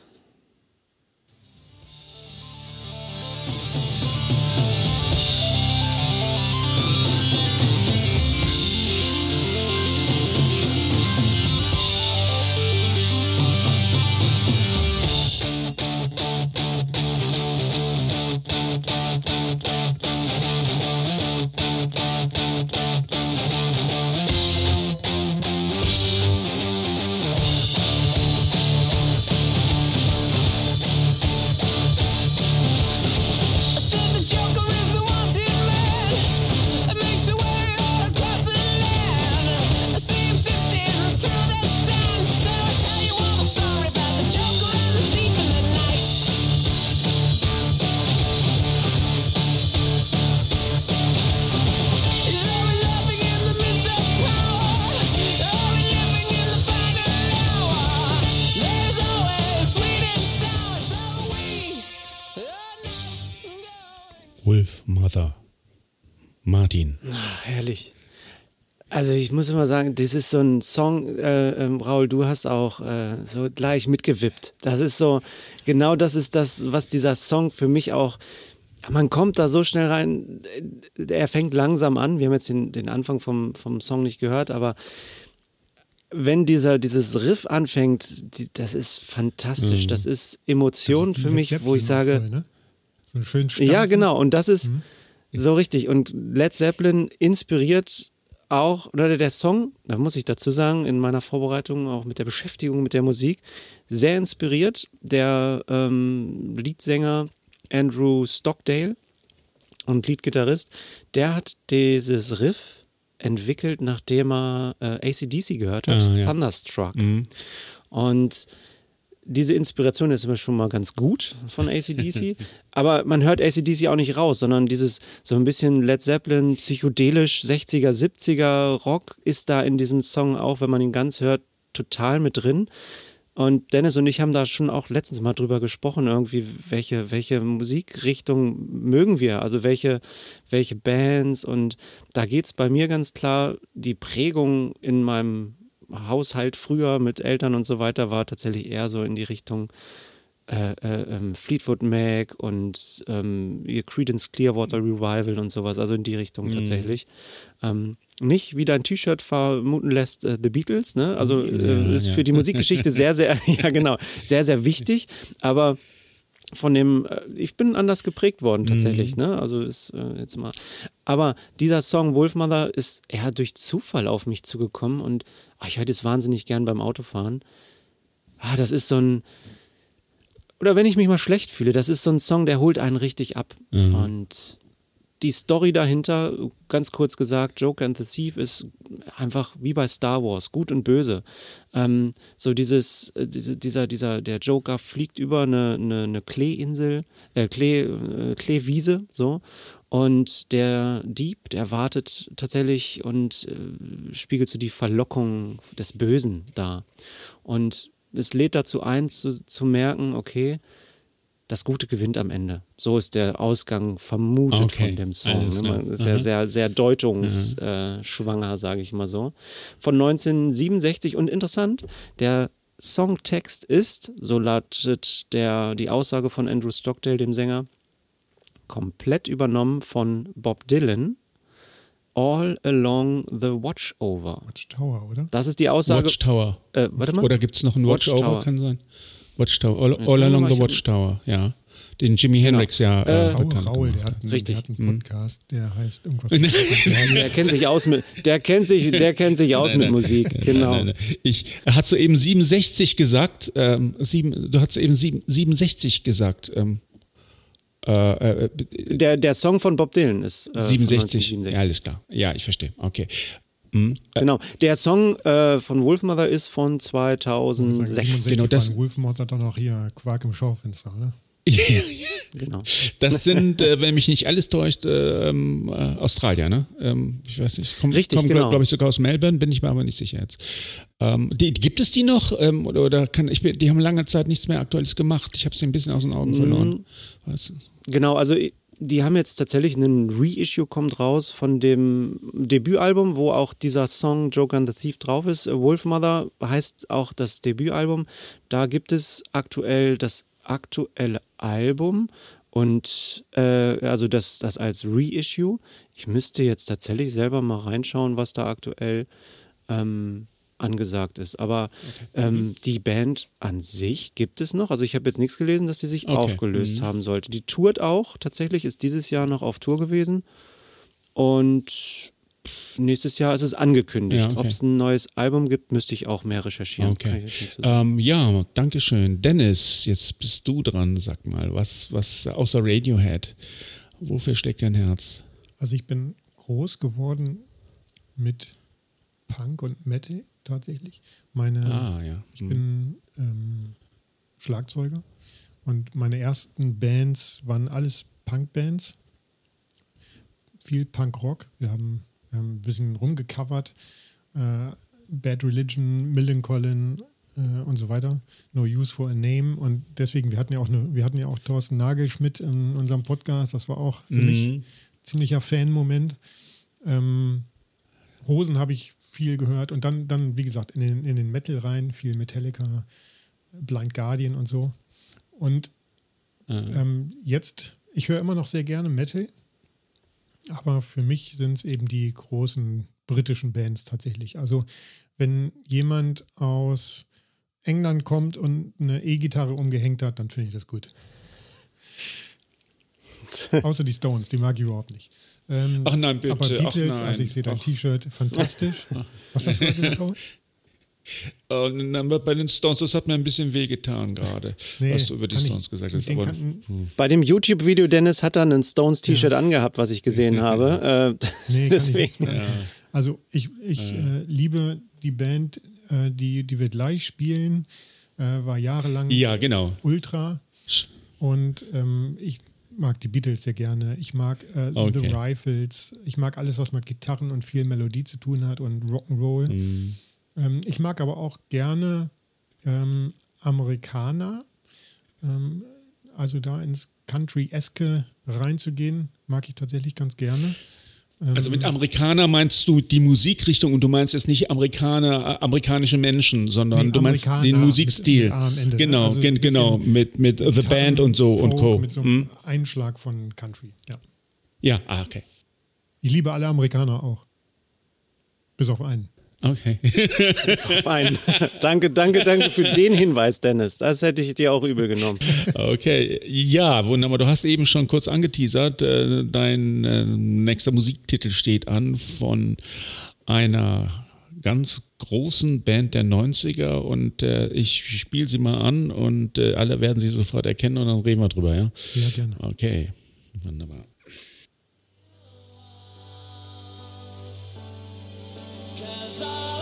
Martin. Herrlich. Also ich muss immer sagen, das ist so ein Song, äh, ähm, Raul, du hast auch äh, so gleich mitgewippt. Das ist so, genau das ist das, was dieser Song für mich auch, man kommt da so schnell rein, äh, er fängt langsam an, wir haben jetzt den, den Anfang vom, vom Song nicht gehört, aber wenn dieser, dieses Riff anfängt, die, das ist fantastisch, das ist Emotion Das ist für mich, Led wo ich Zeppelin sage, voll, ne? So einen schönen ja, Stampfen. genau. Und das ist so richtig. Und Led Zeppelin inspiriert auch, oder der Song, da muss ich dazu sagen, in meiner Vorbereitung, auch mit der Beschäftigung mit der Musik, sehr inspiriert. Der ähm, Leadsänger Andrew Stockdale und Leadgitarrist, der hat dieses Riff entwickelt, nachdem er äh, ACDC gehört hat, Ah, ja. Thunderstruck. Und diese Inspiration ist immer schon mal ganz gut von ACDC, [laughs] aber man hört ACDC auch nicht raus, sondern dieses so ein bisschen Led Zeppelin, psychedelisch, 60er, 70er Rock ist da in diesem Song auch, wenn man ihn ganz hört, total mit drin. Und Dennis und ich haben da schon auch letztens mal drüber gesprochen, irgendwie, welche, welche Musikrichtung mögen wir, also welche, welche Bands. Und da geht es bei mir ganz klar, die Prägung in meinem Haushalt früher mit Eltern und so weiter war tatsächlich eher so in die Richtung äh, äh, ähm, Fleetwood Mac und ähm, ihr Creedence Clearwater Revival und sowas, also in die Richtung tatsächlich. Ähm, nicht, wie dein T-Shirt vermuten lässt, äh, The Beatles, ne? Also äh, ist für die Musikgeschichte sehr, sehr, [laughs] ja genau, sehr, sehr wichtig, aber von dem, äh, ich bin anders geprägt worden tatsächlich, ne? Also ist äh, jetzt mal. Aber dieser Song Wolfmother ist eher durch Zufall auf mich zugekommen und ah, ich höre das wahnsinnig gern beim Autofahren. Ah, das ist so ein, oder wenn ich mich mal schlecht fühle, das ist so ein Song, der holt einen richtig ab. Und die Story dahinter, ganz kurz gesagt, Joker and the Thief ist einfach wie bei Star Wars, gut und böse. Ähm, so dieses, äh, diese, dieser, dieser, der Joker fliegt über eine, eine, eine Kleeinsel, äh, Klee, äh, Kleewiese, so. Und der Dieb, der wartet tatsächlich und äh, spiegelt so die Verlockung des Bösen dar. Und es lädt dazu ein, zu, zu merken, okay, das Gute gewinnt am Ende. So ist der Ausgang vermutet Okay, von dem Song. alles Ne? ist ja Aha. sehr, sehr deutungsschwanger, äh, schwanger, sage ich mal so. Von 1967 und interessant, der Songtext ist, so lautet der, die Aussage von Andrew Stockdale, dem Sänger, komplett übernommen von Bob Dylan. All along the Watchover. Watchtower, oder? Das ist die Aussage. Watchtower. Äh, warte mal. Oder gibt es noch einen Watchover? Watchtower. Kann sein. Watchtower. All, all Along the Watchtower, ja. Den Jimi Hendrix ja äh, Raul, bekannt Raul, gemacht der hat, einen, Richtig. der hat einen Podcast, der heißt irgendwas. [laughs] Der kennt sich aus mit, der kennt sich, der kennt sich aus mit Musik. Genau. Nein, nein. Ich, er hat soeben 67 gesagt. Ähm, sieben, du hast eben sieben, 67 gesagt. Ähm, äh, äh, Der, der Song von Bob Dylan ist äh, von 67. 1967. Ja, alles klar. Ja, ich verstehe. Okay. Genau. Der Song äh, von Wolfmother ist von 2006. 67 Genau, das- hat dann auch hier Quark im Schaufenster, oder? Genau. Das sind, äh, wenn mich nicht alles täuscht, äh, ähm, äh, Australier, ne? Ähm, ich weiß nicht, kommen, Richtig, kommen genau. glaube ich, sogar aus Melbourne, bin ich mir aber nicht sicher jetzt. Ähm, die, gibt es die noch? Ähm, oder oder kann, ich, die haben lange Zeit nichts mehr Aktuelles gemacht. Ich habe sie ein bisschen aus den Augen Mhm. verloren. Weißt du? Genau, also die haben jetzt tatsächlich einen Reissue kommt raus von dem Debütalbum, wo auch dieser Song Joker and the Thief drauf ist. Wolfmother heißt auch das Debütalbum. Da gibt es aktuell das aktuelle Album und äh, also das, das als Reissue. Ich müsste jetzt tatsächlich selber mal reinschauen, was da aktuell ähm, angesagt ist. Aber ähm, die Band an sich gibt es noch. Also ich habe jetzt nichts gelesen, dass sie sich Okay. aufgelöst haben sollte. Die tourt auch. Tatsächlich ist dieses Jahr noch auf Tour gewesen. Und nächstes Jahr ist es angekündigt. Ja, okay. Ob es ein neues Album gibt, müsste ich auch mehr recherchieren. Okay. Ähm, ja, danke schön. Dennis, jetzt bist du dran, sag mal. Was, was außer Radiohead? Wofür steckt dein Herz? Also ich bin groß geworden mit Punk und Metal tatsächlich. Meine, Ah, ja. ich bin ähm, Schlagzeuger und meine ersten Bands waren alles Punk-Bands. Viel Punk-Rock. Wir haben, wir haben ein bisschen rumgecovert. Äh, Bad Religion, Millencolin äh, und so weiter. No Use for a Name. Und deswegen, wir hatten ja auch, eine, wir hatten ja auch Thorsten Nagelschmidt in unserem Podcast. Das war auch für mich ziemlicher Fan-Moment. Ähm, Hosen habe ich viel gehört und dann, dann wie gesagt, in den, in den Metal rein, viel Metallica, Blind Guardian und so. Und ähm, jetzt, ich höre immer noch sehr gerne Metal, aber für mich sind es eben die großen britischen Bands tatsächlich. Also wenn jemand aus England kommt und eine E-Gitarre umgehängt hat, dann finde ich das gut. [laughs] Außer die Stones, die mag ich überhaupt nicht. Ähm, Ach nein, bitte. Aber Ach Beatles, nein. also ich sehe dein Ach. T-Shirt, fantastisch. [laughs] Was hast du gerade gesagt, Robert? Äh, bei den Stones, das hat mir ein bisschen wehgetan gerade, Nee, was du über die kann ich- Stones gesagt hast. Aber, kann- Bei dem YouTube-Video, Dennis hat dann ein Stones-T-Shirt angehabt, was ich gesehen habe. [laughs] Äh, Nee, ich nichts deswegen. mehr. Also ich, ich äh, liebe die Band, äh, die, die wir gleich spielen, äh, war jahrelang ja, genau. Ultra und ähm, ich mag die Beatles sehr gerne. Ich mag äh, The Okay. Rifles. Ich mag alles, was mit Gitarren und viel Melodie zu tun hat und Rock'n'Roll. Mhm. Ähm, ich mag aber auch gerne ähm, Amerikaner. Ähm, also da ins Country-eske reinzugehen, mag ich tatsächlich ganz gerne. Also mit Amerikaner meinst du die Musikrichtung und du meinst jetzt nicht Amerikaner, äh, amerikanische Menschen, sondern Nee, du meinst den mit- Musikstil. mit am Ende, ne? genau, Also gen, genau, mit, mit The Gitarren, Band und so und Folk Co. Mit so Hm? einem Einschlag von Country. Ja. Ja, ah, okay. Ich liebe alle Amerikaner auch. Bis auf einen. Okay. Fein. danke, danke, danke für den Hinweis, Dennis. Das hätte ich dir auch übel genommen. Okay, ja, wunderbar. Du hast eben schon kurz angeteasert, äh, dein äh, nächster Musiktitel steht an von einer ganz großen Band der 90er und äh, ich spiele sie mal an und äh, alle werden sie sofort erkennen und dann reden wir drüber, ja? Ja, gerne. Okay, wunderbar. desire.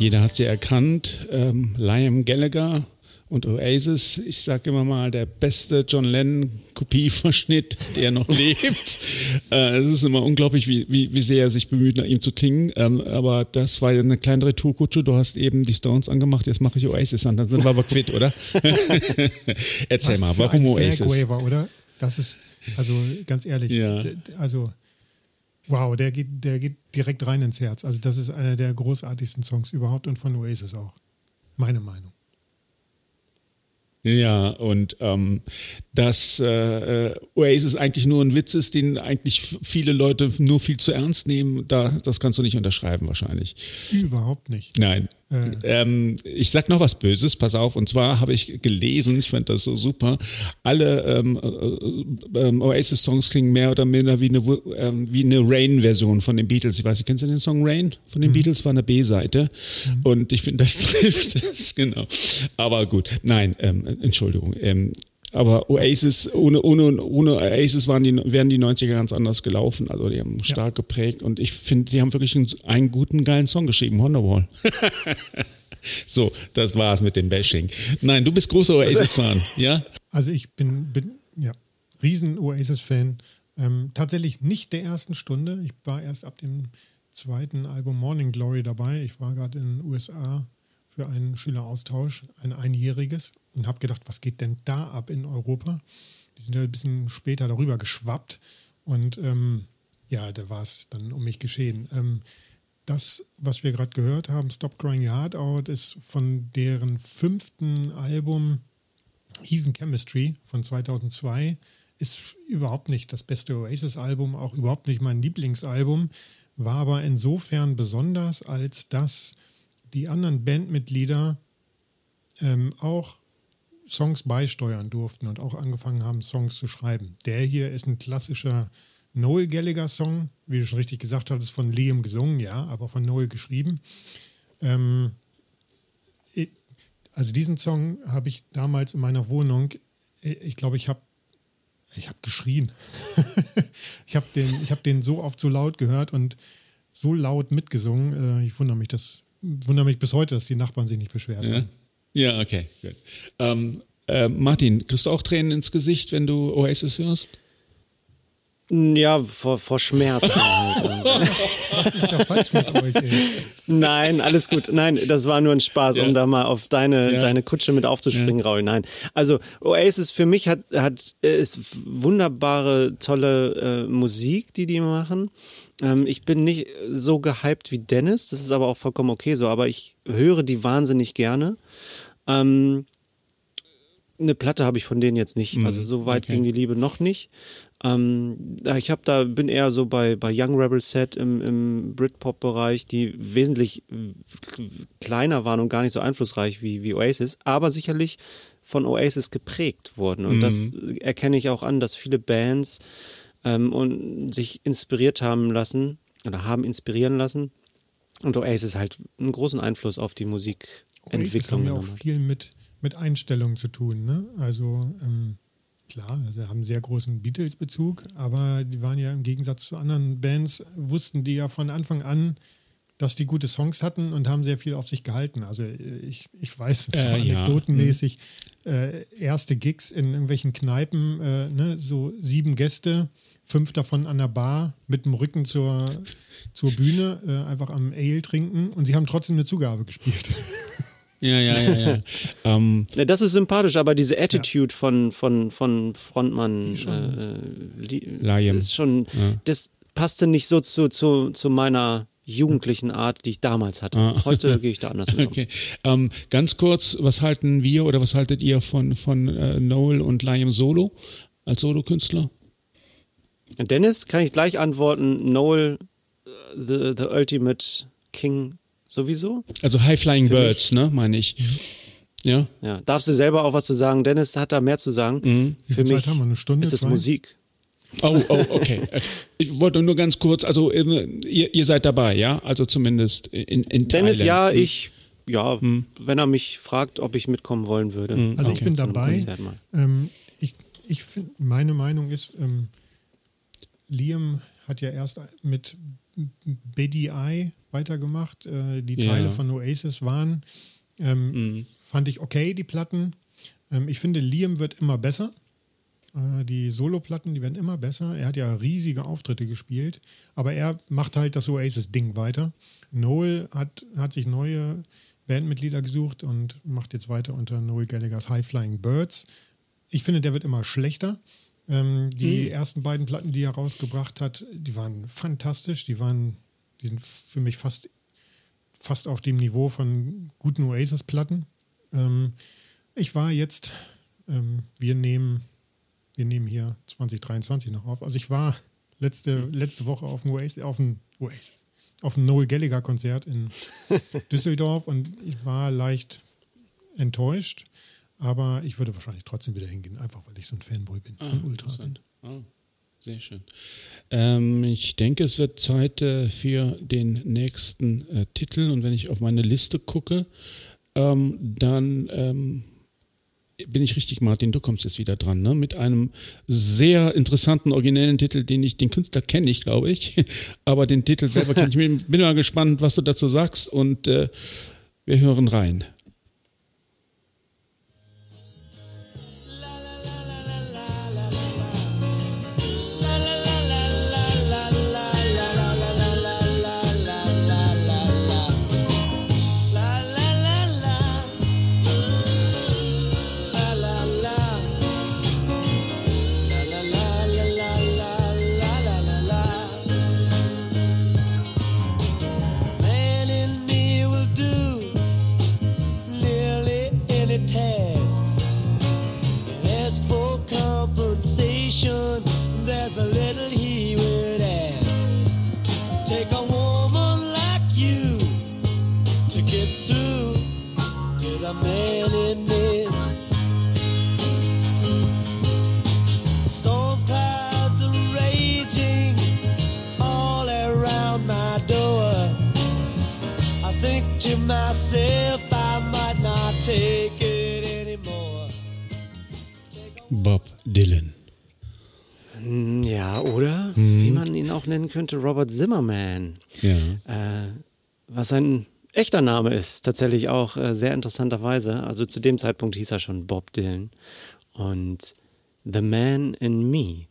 Jeder hat sie erkannt. Ähm, Liam Gallagher und Oasis. Ich sage immer mal, der beste John Lennon-Kopieverschnitt, der noch [laughs] lebt. Äh, es ist immer unglaublich, wie, wie, wie sehr er sich bemüht, nach ihm zu klingen. Ähm, aber das war ja eine kleine Retourkutsche. Du hast eben die Stones angemacht, jetzt mache ich Oasis an. Dann sind wir aber quitt, oder? [laughs] Erzähl Was mal, warum Oasis? Flagwaver, oder? Das ist, also ganz ehrlich, Ja. also wow, der geht, der geht direkt rein ins Herz. Also das ist einer der großartigsten Songs überhaupt und von Oasis auch. Meine Meinung. Ja, und ähm, dass äh, äh, Oasis eigentlich nur ein Witz ist, den eigentlich viele Leute nur viel zu ernst nehmen, da, das kannst du nicht unterschreiben wahrscheinlich. Überhaupt nicht. Nein. Äh. Ähm, ich sag noch was Böses, pass auf, und zwar habe ich gelesen, ich fand das so super, alle ähm, äh, ähm, Oasis-Songs klingen mehr oder minder wie eine, ähm, wie eine Rain-Version von den Beatles. Ich weiß nicht, kennst du den Song Rain von den Beatles? War eine B-Seite. Und ich finde, das [laughs] trifft es, genau. Aber gut, nein, ähm, Entschuldigung. Aber Oasis, ohne, ohne, ohne Oasis waren die, wären die 90er ganz anders gelaufen. Also die haben stark geprägt und ich finde, die haben wirklich einen, einen guten, geilen Song geschrieben, Wonderwall. [laughs] so, das war's mit dem Bashing. Nein, du bist großer Oasis-Fan, [laughs] ja? Also ich bin, bin ja, riesen Oasis-Fan. Ähm, tatsächlich nicht der ersten Stunde. Ich war erst ab dem zweiten Album Morning Glory dabei. Ich war gerade in den USA für einen Schüleraustausch, ein einjähriges, und habe gedacht, was geht denn da ab in Europa? Die sind ja ein bisschen später darüber geschwappt. Und ähm, ja, da war es dann um mich geschehen. Ähm, das, was wir gerade gehört haben, Stop Crying Your Heart Out, ist von deren fünften Album Heathen Chemistry von 2002 ist überhaupt nicht das beste Oasis-Album, auch überhaupt nicht mein Lieblingsalbum, war aber insofern besonders, als dass die anderen Bandmitglieder ähm, auch Songs beisteuern durften und auch angefangen haben, Songs zu schreiben. Der hier ist ein klassischer Noel Gallagher-Song, wie du schon richtig gesagt hattest, von Liam gesungen, ja, aber von Noel geschrieben. Ähm, also diesen Song habe ich damals in meiner Wohnung, ich glaube, ich habe Ich habe geschrien. [laughs] ich habe den, hab den so oft so laut gehört und so laut mitgesungen. Äh, ich wundere mich, dass, wundere mich bis heute, dass die Nachbarn sich nicht beschwert Ja, haben. ja okay, gut. Ähm, äh, Martin, kriegst du auch Tränen ins Gesicht, wenn du Oasis hörst? Ja, vor, vor Schmerzen [laughs] halt. Was [laughs] ist falsch mit euch? Nein, alles gut. Nein, das war nur ein Spaß, Ja. um da mal auf deine, Ja. deine Kutsche mit aufzuspringen, Raul. Nein. Also Oasis für mich hat, hat ist wunderbare, tolle äh, Musik, die die machen. Ähm, ich bin nicht so gehypt wie Dennis, das ist aber auch vollkommen okay so, aber ich höre die wahnsinnig gerne. Ähm, eine Platte habe ich von denen jetzt nicht. Also so weit okay. ging die Liebe noch nicht. Ähm, ich habe da bin eher so bei bei Young Rebel Set im, im Britpop-Bereich, die wesentlich kleiner waren und gar nicht so einflussreich wie wie Oasis, aber sicherlich von Oasis geprägt wurden. Und das erkenne ich auch an, dass viele Bands ähm, und sich inspiriert haben lassen oder haben inspirieren lassen. Und Oasis halt einen großen Einfluss auf die Oasis Musikentwicklung haben ja auch hat. viel mit, mit Einstellungen zu tun. Ne? Also ähm, klar, sie haben einen sehr großen Beatles-Bezug, aber die waren ja im Gegensatz zu anderen Bands, wussten die ja von Anfang an, dass die gute Songs hatten und haben sehr viel auf sich gehalten. Also ich, ich weiß, Äh, [laughs] ja. anekdotenmäßig, äh, erste Gigs in irgendwelchen Kneipen, äh, ne, so sieben Gäste, fünf davon an der Bar mit dem Rücken zur, zur Bühne, äh, einfach am Ale trinken und sie haben trotzdem eine Zugabe gespielt. [laughs] Ja, ja, ja, ja. ähm, Ja, das ist sympathisch, aber diese Attitude von, von, von Frontmann äh, Liam. ist schon, das passte nicht so zu, zu, zu meiner jugendlichen Art, die ich damals hatte. Ah. Heute gehe ich da anders [laughs] mit um. okay. Ähm, ganz kurz, was halten wir oder was haltet ihr von, von äh, Noel und Liam Solo als Solokünstler? Dennis, kann ich gleich antworten, Noel, äh, the, the ultimate king sowieso? Also High Flying Für Birds, ne, meine ich. Ja. Ja, darfst du selber auch was zu sagen? Dennis hat da mehr zu sagen. Mhm. Wie Für viel mich Zeit haben wir? Eine Stunde, ist es zwei? Musik. Oh, oh, okay. Ich wollte nur ganz kurz, also ähm, ihr, ihr seid dabei, ja? Also zumindest in, in Dennis, Teilen. ja, ich, ja, wenn er mich fragt, ob ich mitkommen wollen würde. Also Auch ich bin dabei. Ähm, ich ich finde, meine Meinung ist, ähm, Liam hat ja erst mit BDI weitergemacht. Äh, die Ja. Teile von Oasis waren, ähm, fand ich okay, die Platten. Ähm, ich finde, Liam wird immer besser. Äh, die Solo-Platten, die werden immer besser. Er hat ja riesige Auftritte gespielt, aber er macht halt das Oasis-Ding weiter. Noel hat, hat sich neue Bandmitglieder gesucht und macht jetzt weiter unter Noel Gallaghers High Flying Birds. Ich finde, der wird immer schlechter. Ähm, die ersten beiden Platten, die er rausgebracht hat, die waren fantastisch. Die waren, die sind für mich fast, fast auf dem Niveau von guten Oasis-Platten. Ähm, ich war jetzt, ähm, wir nehmen, wir nehmen hier 2023 noch auf. Also ich war letzte, letzte Woche auf dem Oasis, auf dem Oasis, auf dem Noel Gallagher Konzert in [laughs] Düsseldorf und ich war leicht enttäuscht. Aber ich würde wahrscheinlich trotzdem wieder hingehen, einfach weil ich so ein Fanboy bin, so ein Ultra bin. Ah, sehr schön. Ähm, ich denke, es wird Zeit äh, für den nächsten äh, Titel. Und wenn ich auf meine Liste gucke, ähm, dann ähm, bin ich richtig, Martin, du kommst jetzt wieder dran, ne? Mit einem sehr interessanten, originellen Titel, den ich, den Künstler kenne ich, glaube ich. [laughs] Aber den Titel selber kenne ich. Bin mal gespannt, was du dazu sagst. Und äh, wir hören rein. Auch nennen könnte, Robert Zimmerman. Ja. Äh, was sein echter Name ist, tatsächlich auch äh, sehr interessanterweise. Also zu dem Zeitpunkt hieß er schon Bob Dylan. Und The Man in Me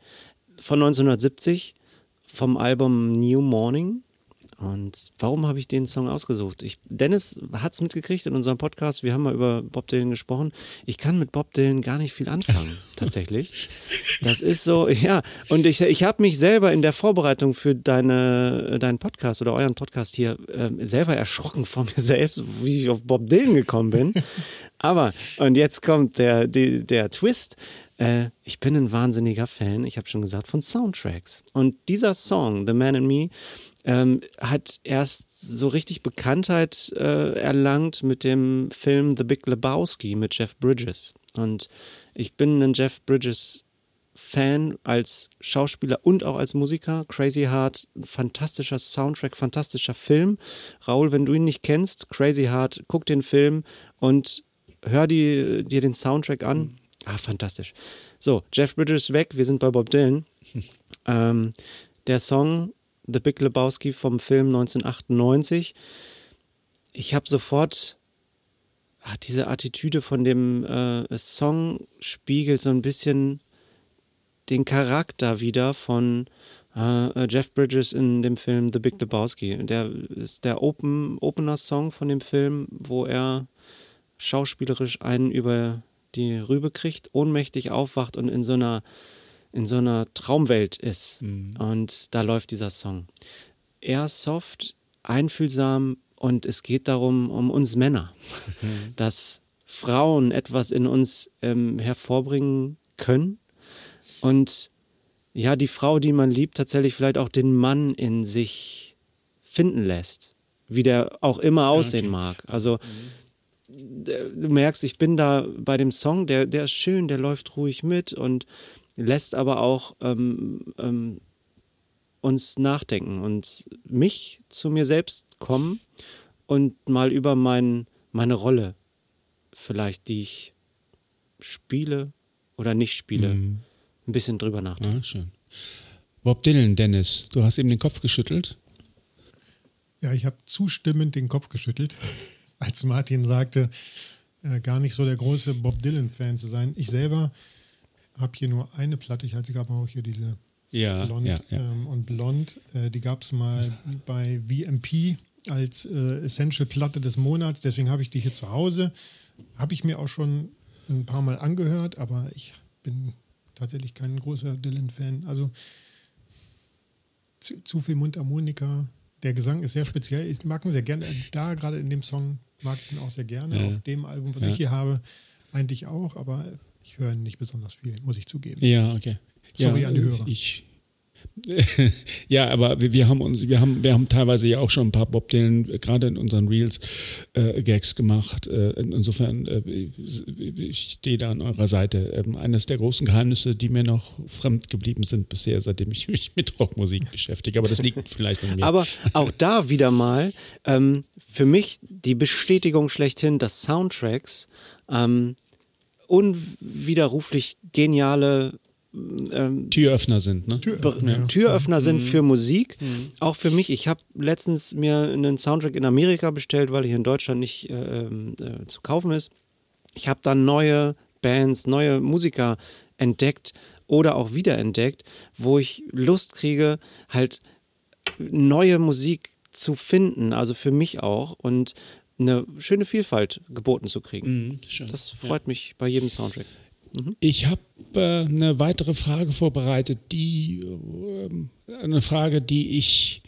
von 1970 vom Album New Morning. Und warum habe ich den Song ausgesucht? Ich, Dennis hat es mitgekriegt in unserem Podcast. Wir haben mal über Bob Dylan gesprochen. Ich kann mit Bob Dylan gar nicht viel anfangen, [laughs] tatsächlich. Das ist so, ja. Und ich, ich habe mich selber in der Vorbereitung für deine, deinen Podcast oder euren Podcast hier äh, selber erschrocken vor mir selbst, wie ich auf Bob Dylan gekommen bin. [laughs] Aber, und jetzt kommt der, die, der Twist. Äh, ich bin ein wahnsinniger Fan, ich habe schon gesagt, von Soundtracks. Und dieser Song, The Man in Me, ähm, hat erst so richtig Bekanntheit äh, erlangt mit dem Film The Big Lebowski mit Jeff Bridges. Und ich bin ein Jeff Bridges Fan als Schauspieler und auch als Musiker. Crazy Heart, ein fantastischer Soundtrack, fantastischer Film. Raul, wenn du ihn nicht kennst, Crazy Heart, guck den Film und hör die, dir den Soundtrack an. Ah, fantastisch. So, Jeff Bridges weg, wir sind bei Bob Dylan. [laughs] ähm, der Song The Big Lebowski vom Film 1998. Ich habe sofort ach, diese Attitüde von dem äh, Song spiegelt so ein bisschen den Charakter wieder von äh, Jeff Bridges in dem Film The Big Lebowski. Der ist der Open, Opener-Song von dem Film, wo er schauspielerisch einen über die Rübe kriegt, ohnmächtig aufwacht und in so einer, in so einer Traumwelt ist. Und da läuft dieser Song. Eher soft, einfühlsam und es geht darum, um uns Männer, [laughs] dass Frauen etwas in uns ähm, hervorbringen können und ja, die Frau, die man liebt, tatsächlich vielleicht auch den Mann in sich finden lässt, wie der auch immer aussehen mag. Also der- du merkst, ich bin da bei dem Song, der, der ist schön, der läuft ruhig mit und lässt aber auch ähm, ähm, uns nachdenken und mich zu mir selbst kommen und mal über mein, meine Rolle vielleicht, die ich spiele oder nicht spiele, ein bisschen drüber nachdenken. Ja, schön. Bob Dylan, Dennis, du hast eben den Kopf geschüttelt. Ja, ich habe zustimmend den Kopf geschüttelt, [laughs] als Martin sagte, äh, gar nicht so der große Bob Dylan-Fan zu sein. Ich selber habe hier nur eine Platte. Ich hatte gerade auch hier diese Ja, Blond ja, ja. Ähm, und Blond. Äh, die gab es mal bei VMP als äh, Essential-Platte des Monats. Deswegen habe ich die hier zu Hause. Habe ich mir auch schon ein paar Mal angehört, aber ich bin tatsächlich kein großer Dylan-Fan. Also zu, zu viel Mundharmonika. Der Gesang ist sehr speziell. Ich mag ihn sehr gerne. Da gerade in dem Song mag ich ihn auch sehr gerne. Auf dem Album, was ich hier habe, eigentlich auch, aber ich höre nicht besonders viel, muss ich zugeben. Ja, okay. Sorry ja, an die Hörer. Ich, [laughs] ja, aber wir, wir haben uns, wir haben, wir haben teilweise ja auch schon ein paar Bob Dylan, gerade in unseren Reels, äh, Gags gemacht. Äh, in- insofern, äh, ich stehe da an eurer Seite. Ähm, eines der großen Geheimnisse, die mir noch fremd geblieben sind bisher, seitdem ich mich mit Rockmusik beschäftige. Aber das liegt vielleicht an mir. Aber auch da wieder mal ähm, für mich die Bestätigung schlechthin, dass Soundtracks ähm, unwiderruflich geniale ähm, Türöffner sind, ne? Be- Ja. Türöffner sind für Musik. Auch für mich. Ich habe letztens mir einen Soundtrack in Amerika bestellt, weil hier in Deutschland nicht äh, ähm, äh, zu kaufen ist. Ich habe dann neue Bands, neue Musiker entdeckt oder auch wiederentdeckt, wo ich Lust kriege, halt neue Musik zu finden, also für mich auch und eine schöne Vielfalt geboten zu kriegen. Mhm. Das freut mich bei jedem Soundtrack. Ich habe äh, eine weitere Frage vorbereitet, die ähm, eine Frage, die ich,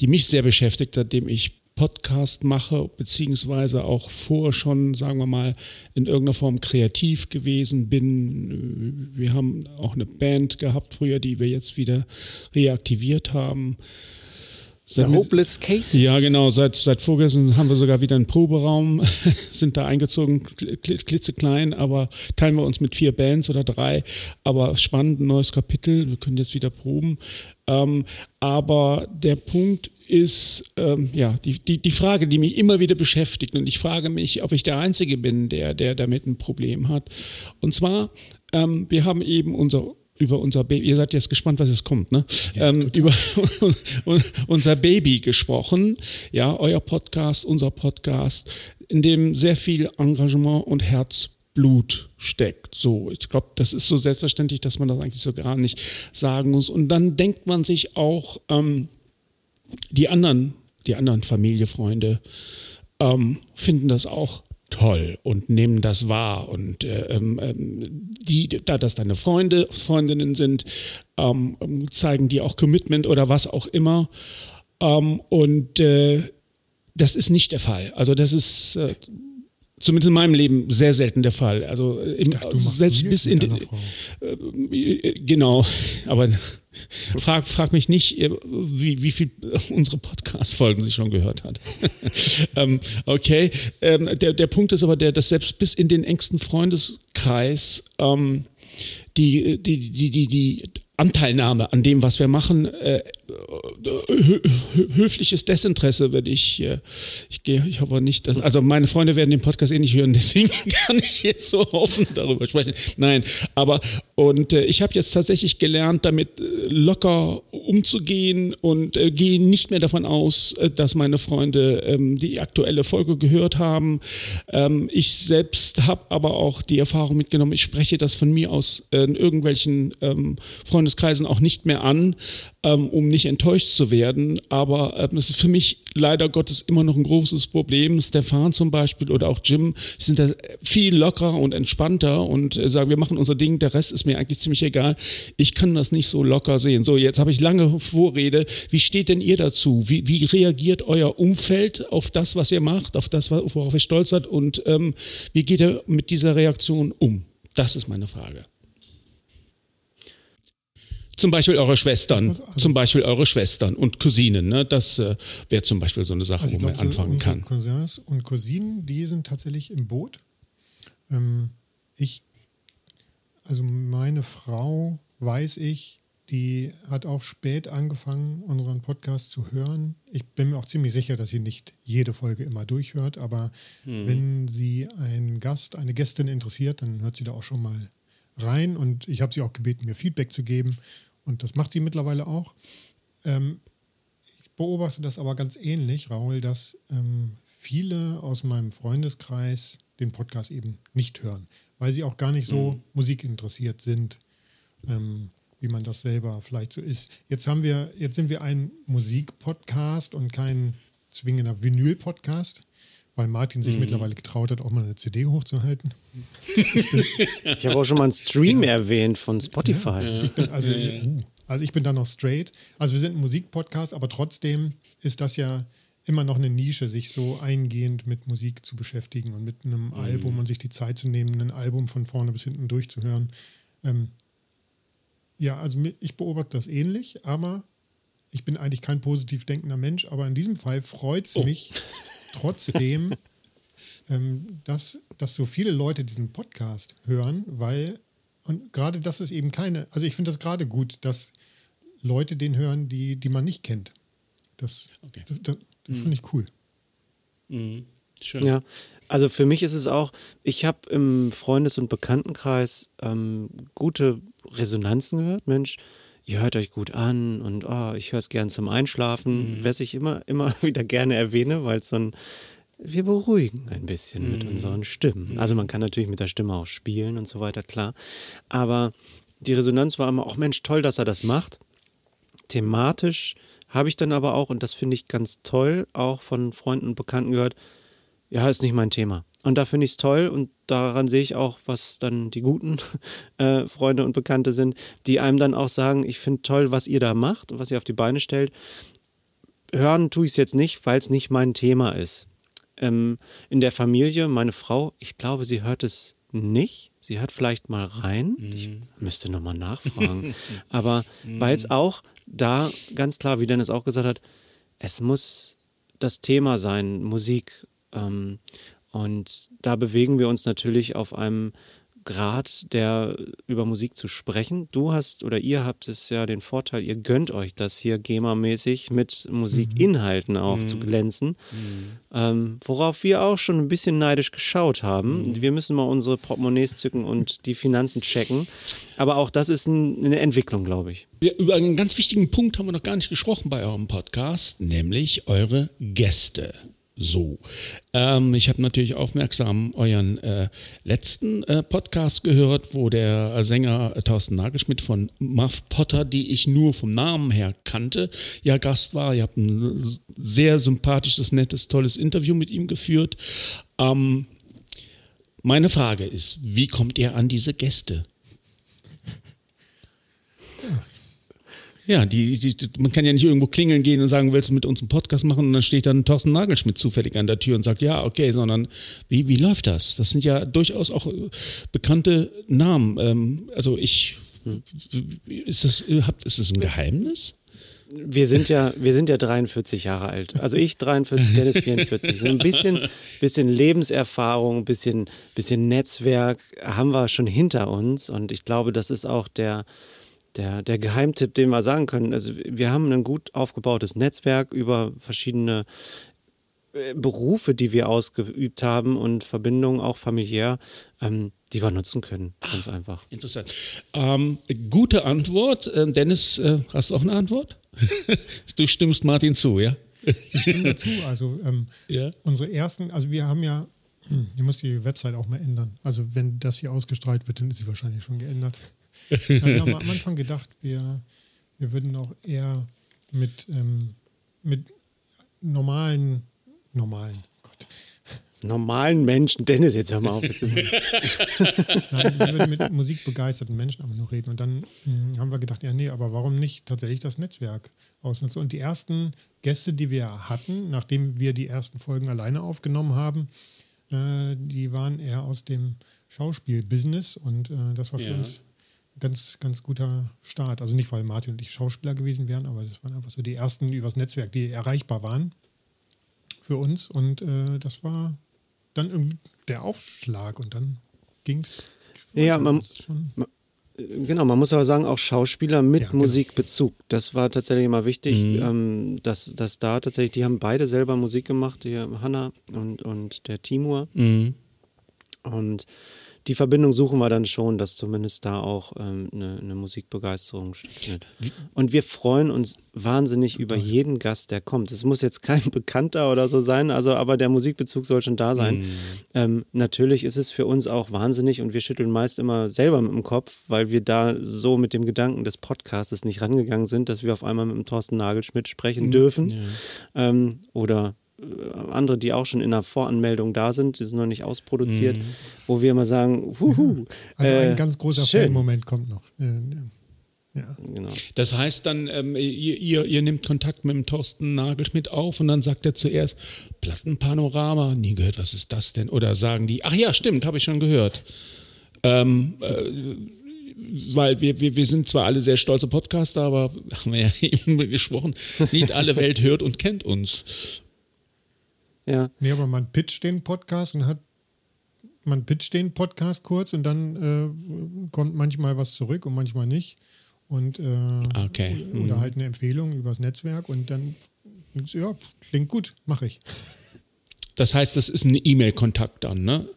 die mich sehr beschäftigt, seitdem ich Podcast mache, beziehungsweise auch vor schon, sagen wir mal, in irgendeiner Form kreativ gewesen bin. Wir haben auch eine Band gehabt früher, die wir jetzt wieder reaktiviert haben. Seit- Hopeless Cases. ja, genau. Seit, seit vorgestern haben wir sogar wieder einen Proberaum, [laughs] sind da eingezogen, kl- kl- klitzeklein, aber teilen wir uns mit vier Bands oder drei. Aber spannend, ein neues Kapitel. Wir können jetzt wieder proben. Ähm, aber der Punkt ist, ähm, ja, die, die, die Frage, die mich immer wieder beschäftigt. Und ich frage mich, ob ich der Einzige bin, der, der damit ein Problem hat. Und zwar, ähm, wir haben eben unser über unser Baby, ihr seid jetzt gespannt, was jetzt kommt, ne? ähm, über [laughs] unser Baby gesprochen. Ja, euer Podcast, unser Podcast, in dem sehr viel Engagement und Herzblut steckt. So, ich glaube, das ist so selbstverständlich, dass man das eigentlich so gar nicht sagen muss. Und dann denkt man sich auch, ähm, die anderen, die anderen Familie, Freunde, ähm, finden das auch toll und nehmen das wahr. Und äh, ähm, ähm, die, da das deine Freunde, Freundinnen sind, ähm, zeigen die auch Commitment oder was auch immer. Ähm, und äh, das ist nicht der Fall. Also das ist äh, zumindest in meinem Leben sehr selten der Fall. Also äh, im, dachte, selbst bis in deiner Frau. äh, genau, [laughs] aber frag, frag mich nicht, äh, wie, wie viel [laughs] unsere Podcast-Folgen sie schon gehört hat. [laughs] ähm, okay, ähm, der, der Punkt ist aber der, dass selbst bis in den engsten Freundeskreis ähm, die, die, die, die, die Anteilnahme an dem, was wir machen, äh, hö hö höfliches Desinteresse würde ich, äh, ich gehe, ich hoffe nicht, dass, also meine Freunde werden den Podcast eh nicht hören, [laughs] deswegen kann ich jetzt so offen darüber sprechen. Nein, aber und äh, ich habe jetzt tatsächlich gelernt, damit äh, locker umzugehen und äh, gehe nicht mehr davon aus, äh, dass meine Freunde ähm, die aktuelle Folge gehört haben. Ähm, ich selbst habe aber auch die Erfahrung mitgenommen, ich spreche das von mir aus in irgendwelchen ähm, Freundeskreisen auch nicht mehr an, ähm, um nicht enttäuscht zu werden. Aber ähm, es ist für mich leider Gottes immer noch ein großes Problem. Stefan zum Beispiel oder auch Jim sind da viel lockerer und entspannter und äh, sagen, wir machen unser Ding, der Rest ist mir eigentlich ziemlich egal. Ich kann das nicht so locker sehen. So, jetzt habe ich lange Vorrede. Wie steht denn ihr dazu? Wie, wie reagiert euer Umfeld auf das, was ihr macht, auf das, worauf ihr stolz seid und ähm, wie geht ihr mit dieser Reaktion um? Das ist meine Frage. Zum Beispiel eure Schwestern, Also- zum Beispiel eure Schwestern und Cousinen. Ne? Das äh, wäre zum Beispiel so eine Sache, Also wo man so anfangen unsere kann. Cousins und Cousinen, die sind tatsächlich im Boot. Ähm, ich, also meine Frau, weiß ich, die hat auch spät angefangen, unseren Podcast zu hören. Ich bin mir auch ziemlich sicher, dass sie nicht jede Folge immer durchhört, aber wenn sie einen Gast, eine Gästin interessiert, dann hört sie da auch schon mal rein und ich habe sie auch gebeten, mir Feedback zu geben und das macht sie mittlerweile auch. Ähm, ich beobachte das aber ganz ähnlich, Raul, dass ähm, viele aus meinem Freundeskreis den Podcast eben nicht hören, weil sie auch gar nicht so musikinteressiert sind, ähm, wie man das selber vielleicht so ist. Jetzt haben wir, jetzt sind wir ein Musikpodcast und kein zwingender Vinyl-Podcast, weil Martin sich mittlerweile getraut hat, auch mal eine CD hochzuhalten. [laughs] Ich habe auch schon mal einen Stream erwähnt von Spotify. Ich bin, also, also ich bin da noch straight. Also wir sind ein Musikpodcast, aber trotzdem ist das ja immer noch eine Nische, sich so eingehend mit Musik zu beschäftigen und mit einem Album und sich die Zeit zu nehmen, ein Album von vorne bis hinten durchzuhören. Ähm, ja, also ich beobachte das ähnlich, aber ich bin eigentlich kein positiv denkender Mensch, aber in diesem Fall freut es mich [laughs] trotzdem, [laughs] ähm, dass, dass so viele Leute diesen Podcast hören, weil, und gerade das ist eben keine, also ich finde das gerade gut, dass Leute den hören, die, die man nicht kennt. Das, Okay. das, das, das finde ich cool. Mhm. Schön. Ja, also für mich ist es auch, ich habe im Freundes- und Bekanntenkreis ähm, gute Resonanzen gehört. Mensch, ihr hört euch gut an und oh, ich höre es gern zum Einschlafen, was ich immer, immer [laughs] wieder gerne erwähne, weil es so ein, wir beruhigen ein bisschen mit unseren Stimmen. Also man kann natürlich mit der Stimme auch spielen und so weiter, klar. Aber die Resonanz war immer auch, Mensch, toll, dass er das macht. Thematisch habe ich dann aber auch, und das finde ich ganz toll, auch von Freunden und Bekannten gehört, ja, ist nicht mein Thema. Und da finde ich es toll und daran sehe ich auch, was dann die guten [laughs] äh, Freunde und Bekannte sind, die einem dann auch sagen, ich finde toll, was ihr da macht und was ihr auf die Beine stellt. Hören tue ich es jetzt nicht, weil es nicht mein Thema ist. Ähm, in der Familie, meine Frau, ich glaube, sie hört es nicht. Sie hört vielleicht mal rein. Ich müsste nochmal nachfragen. [laughs] Aber weil es auch da ganz klar, wie Dennis auch gesagt hat, es muss das Thema sein, Musik. Ähm, und da bewegen wir uns natürlich auf einem Grad, der über Musik zu sprechen. Du hast oder ihr habt es ja den Vorteil, ihr gönnt euch das hier GEMA-mäßig mit Musikinhalten auch zu glänzen. Ähm, worauf wir auch schon ein bisschen neidisch geschaut haben. Wir müssen mal unsere Portemonnaies zücken und die Finanzen checken. Aber auch das ist ein, eine Entwicklung, glaube ich. Wir, über einen ganz wichtigen Punkt haben wir noch gar nicht gesprochen bei eurem Podcast, nämlich eure Gäste. So, ähm, ich habe natürlich aufmerksam euren äh, letzten äh, Podcast gehört, wo der Sänger äh, Thorsten Nagelschmidt von Muff Potter, die ich nur vom Namen her kannte, ja Gast war. Ihr habt ein sehr sympathisches, nettes, tolles Interview mit ihm geführt. Ähm, meine Frage ist, wie kommt ihr an diese Gäste? Ja, die, die, man kann ja nicht irgendwo klingeln gehen und sagen, willst du mit uns einen Podcast machen? Und dann steht dann Thorsten Nagelschmidt zufällig an der Tür und sagt, ja, okay, sondern wie, wie läuft das? Das sind ja durchaus auch äh, bekannte Namen. Ähm, also ich, ist das, habt, ist das ein Geheimnis? Wir sind ja, wir sind ja 43 Jahre alt. Also ich 43, [laughs] Dennis 44. So ein bisschen, bisschen Lebenserfahrung, ein bisschen, bisschen Netzwerk haben wir schon hinter uns. Und ich glaube, das ist auch der, der, der Geheimtipp, den wir sagen können. Also wir haben ein gut aufgebautes Netzwerk über verschiedene äh, Berufe, die wir ausgeübt haben und Verbindungen auch familiär, ähm, die wir nutzen können. Ganz einfach. Interessant. Ähm, gute Antwort. Ähm, Dennis, äh, hast du auch eine Antwort? [laughs] du stimmst Martin zu, ja? Ich stimme dazu. Also ähm, [laughs] Ja. unsere ersten, also wir haben ja, hm, ich muss die Website auch mal ändern. Also wenn das hier ausgestrahlt wird, dann ist sie wahrscheinlich schon geändert. Wir haben am [laughs] Anfang gedacht, wir, wir würden auch eher mit, ähm, mit normalen, normalen, Gott, Normalen Menschen, Dennis, jetzt hör mal auf. Jetzt [laughs] Nein, wir würden mit musikbegeisterten Menschen aber nur reden. Und dann mh, haben wir gedacht, ja, nee, aber warum nicht tatsächlich das Netzwerk ausnutzen? Und die ersten Gäste, die wir hatten, nachdem wir die ersten Folgen alleine aufgenommen haben, äh, die waren eher aus dem Schauspielbusiness und äh, das war für Ja. uns ganz, ganz guter Start. Also nicht, weil Martin und ich Schauspieler gewesen wären, aber das waren einfach so die ersten übers Netzwerk, die erreichbar waren für uns. Und äh, das war dann irgendwie der Aufschlag und dann ging's. Ja, man- schon, Genau, man muss aber sagen, auch Schauspieler mit Ja, genau. Musikbezug. Das war tatsächlich immer wichtig, ähm, dass, dass da tatsächlich, die haben beide selber Musik gemacht, die Hanna und, und der Timur. Mhm. Und die Verbindung suchen wir dann schon, dass zumindest da auch ähm, eine, eine Musikbegeisterung stattfindet. Und wir freuen uns wahnsinnig über jeden Gast, der kommt. Es muss jetzt kein [laughs] Bekannter oder so sein, also aber der Musikbezug soll schon da sein. Ähm, natürlich ist es für uns auch wahnsinnig und wir schütteln meist immer selber mit dem Kopf, weil wir da so mit dem Gedanken des Podcasts nicht rangegangen sind, dass wir auf einmal mit dem Thorsten Nagelschmidt sprechen dürfen. Ähm, oder andere, die auch schon in der Voranmeldung da sind, die sind noch nicht ausproduziert, wo wir immer sagen, huhu, also äh, ein ganz großer. Fan-Moment kommt noch. Äh, ja. Genau. Das heißt dann, ähm, ihr, ihr, ihr nehmt Kontakt mit dem Thorsten Nagelschmidt auf und dann sagt er zuerst, Plattenpanorama, nie gehört, was ist das denn? Oder sagen die, ach ja, stimmt, habe ich schon gehört. Ähm, äh, weil wir, wir, wir sind zwar alle sehr stolze Podcaster, aber [laughs] haben wir ja eben gesprochen, nicht alle Welt hört und kennt uns. Ja. Nee, aber man pitcht den Podcast und hat, man pitcht den Podcast kurz und dann äh, kommt manchmal was zurück und manchmal nicht. Und äh, Okay. Mhm. oder halt eine Empfehlung übers Netzwerk und dann ja, klingt gut, mache ich. Das heißt, das ist ein E-Mail-Kontakt dann, ne?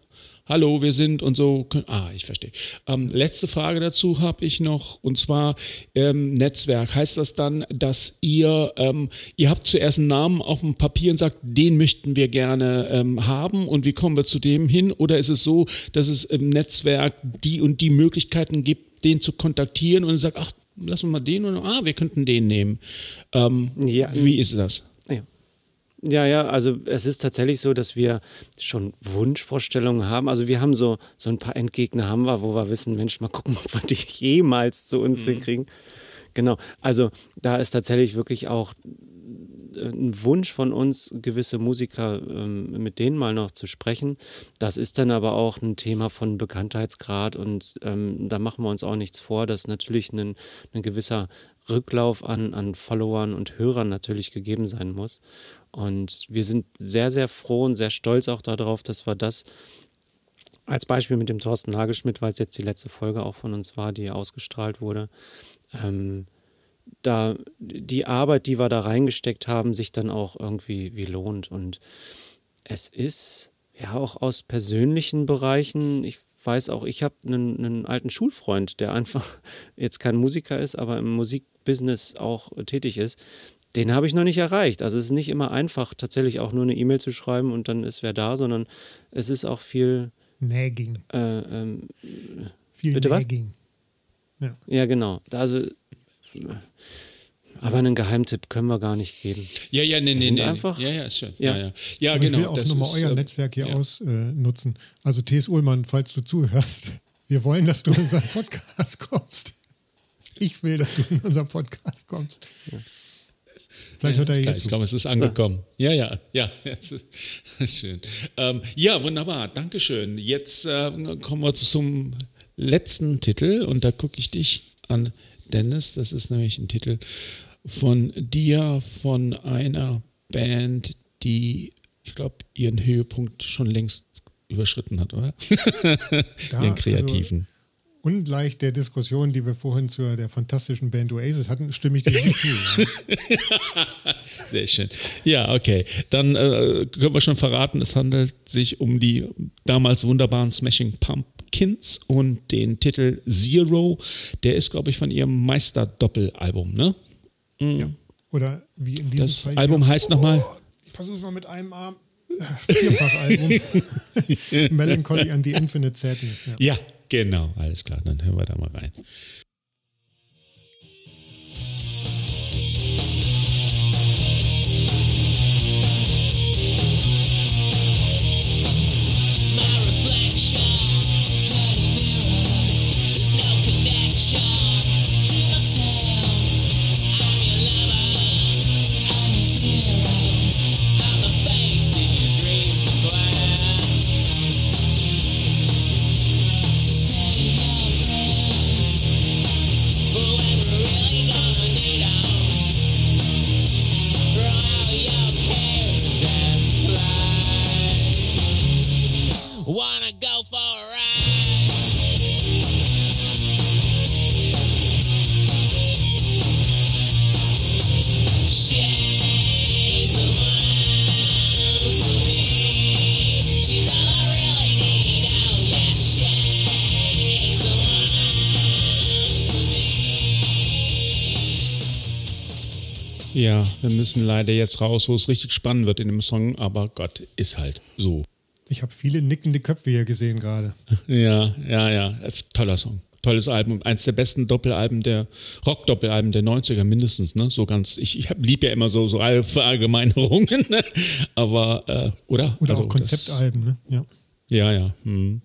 Hallo, wir sind und so. Ah, ich verstehe. Ähm, letzte Frage dazu habe ich noch und zwar ähm, Netzwerk. Heißt das dann, dass ihr ähm, ihr habt zuerst einen Namen auf dem Papier und sagt, den möchten wir gerne ähm, haben und wie kommen wir zu dem hin? Oder ist es so, dass es im Netzwerk die und die Möglichkeiten gibt, den zu kontaktieren und sagt, ach, lass uns mal den oder ah, wir könnten den nehmen. Ähm, Ja. Wie ist das? Ja. Ja, also es ist tatsächlich so, dass wir schon Wunschvorstellungen haben. Also wir haben so, so ein paar Endgegner haben wir, wo wir wissen, Mensch, mal gucken, [laughs] ob wir die jemals zu uns hinkriegen. Genau. Also da ist tatsächlich wirklich auch äh, ein Wunsch von uns, gewisse Musiker ähm, mit denen mal noch zu sprechen. Das ist dann aber auch ein Thema von Bekanntheitsgrad und ähm, da machen wir uns auch nichts vor, dass natürlich ein, ein gewisser Rücklauf an, an Followern und Hörern natürlich gegeben sein muss. Und wir sind sehr, sehr froh und sehr stolz auch darauf, dass wir das als Beispiel mit dem Thorsten Nagelschmidt, weil es jetzt die letzte Folge auch von uns war, die ausgestrahlt wurde, ähm, da die Arbeit, die wir da reingesteckt haben, sich dann auch irgendwie wie lohnt. Und es ist ja auch aus persönlichen Bereichen, ich weiß auch, ich habe einen, einen alten Schulfreund, der einfach [laughs] jetzt kein Musiker ist, aber im Musikbusiness auch tätig ist. Den habe ich noch nicht erreicht. Also es ist nicht immer einfach, tatsächlich auch nur eine E-Mail zu schreiben und dann ist wer da, sondern es ist auch viel Nagging. äh, ähm, Viel Bitte was? Nagging. Ja. Ja, genau. Also, aber einen Geheimtipp können wir gar nicht geben. Ja, ja, nee, nee, nee. einfach- ja, ja, ist schön. Ja. Ja, ja. ja genau. ich will auch nochmal euer äh, Netzwerk hier ja. ausnutzen. also T.S. Ullmann, falls du zuhörst, [laughs] wir wollen, dass du in unseren Podcast kommst. Ich will, dass du in unseren Podcast kommst. Vielleicht hört er jetzt ich zu. glaube, es ist angekommen. Ja, ja, ja, [laughs] ist schön. Ähm, ja, wunderbar, Dankeschön. Jetzt äh, kommen wir zum letzten Titel und da gucke ich dich an, Dennis. Das ist nämlich ein Titel von dir, von einer Band, die, ich glaube, ihren Höhepunkt schon längst überschritten hat, oder? [laughs] Da, ihren kreativen. Ungleich der Diskussion, die wir vorhin zu der fantastischen Band Oasis hatten, stimme ich dir zu. Ja. [laughs] Sehr schön. Ja, okay. Dann äh, können wir schon verraten, es handelt sich um die damals wunderbaren Smashing Pumpkins und den Titel Zero. Der ist, glaube ich, von ihrem Meister-Doppelalbum, ne? Ja. Oder wie in diesem Das Fall. Album hier. heißt nochmal. Oh, ich versuche es mal mit einem Arm. Äh, Vierfach-Album. [laughs] Melancholy and the Infinite Sadness. Ja. Ja, genau. Alles klar, dann hören wir da mal rein. Ja, wir müssen leider jetzt raus, wo es richtig spannend wird in dem Song, aber Gott, ist halt so. Ich habe viele nickende Köpfe hier gesehen gerade. [laughs] Ja, ja, ja. Toller Song. Tolles Album. Eins der besten Doppelalben der Rock-Doppelalben der 90er mindestens, ne? So ganz, ich, ich liebe ja immer so, so All- Verallgemeinerungen, [laughs] ne? Aber, äh, oder? Oder Also auch Konzeptalben. Ne? Ja. Ja, ja. Hm.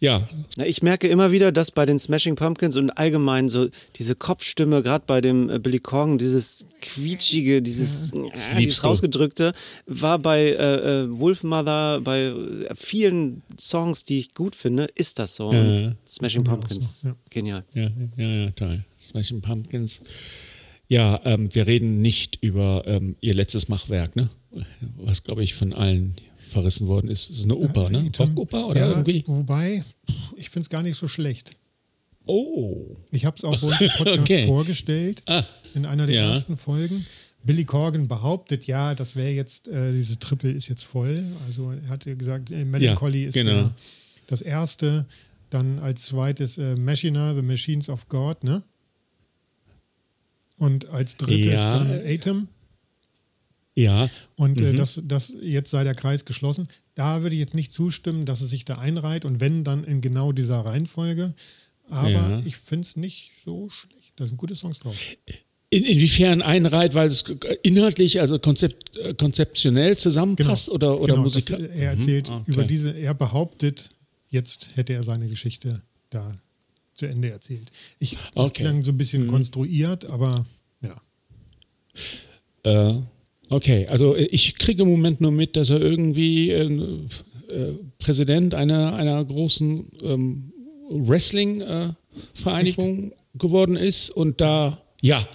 Ja, ich merke immer wieder, dass bei den Smashing Pumpkins und allgemein so diese Kopfstimme, gerade bei dem äh, Billy Corgan, dieses quietschige, dieses, ja, dieses rausgedrückte, war bei äh, äh, Wolfmother, bei äh, vielen Songs, die ich gut finde, ist das so. Ja. Smashing Pumpkins, so, ja. genial. ja, ja, ja, toll. Smashing Pumpkins. Ja, ähm, wir reden nicht über ähm, ihr letztes Machwerk, ne? Was, glaube ich, von allen verrissen worden ist. Es ist eine Oper, ne? Item- Rockoper oder ja, irgendwie? Wobei, ich finde es gar nicht so schlecht. Oh. Ich habe es auch bei uns im Podcast [laughs] Okay. vorgestellt, Ah, in einer der ja. ersten Folgen. Billy Corgan behauptet, ja, das wäre jetzt, äh, diese Triple ist jetzt voll. Also er hat ja gesagt, äh, Melancholy Ja, ist genau. der, das erste. Dann als zweites äh, Machina, The Machines of God, ne? Und als drittes Ja. dann Atom. Ja, Und Mhm. äh, das, das jetzt sei der Kreis geschlossen. Da würde ich jetzt nicht zustimmen, dass es sich da einreiht und wenn, dann in genau dieser Reihenfolge. Aber Ja. ich finde es nicht so schlecht. Da sind gute Songs drauf. In, inwiefern einreiht, weil es inhaltlich, also konzept, äh, konzeptionell zusammenpasst oder, oder genau, Musik? das, er erzählt Mhm, okay. über diese, er behauptet, jetzt hätte er seine Geschichte da zu Ende erzählt. Ich, das Okay. klang so ein bisschen konstruiert, aber ja. Äh, okay, also äh, ich kriege im Moment nur mit, dass er irgendwie äh, äh, Präsident einer, einer großen ähm, Wrestling-Vereinigung geworden ist und da, ja,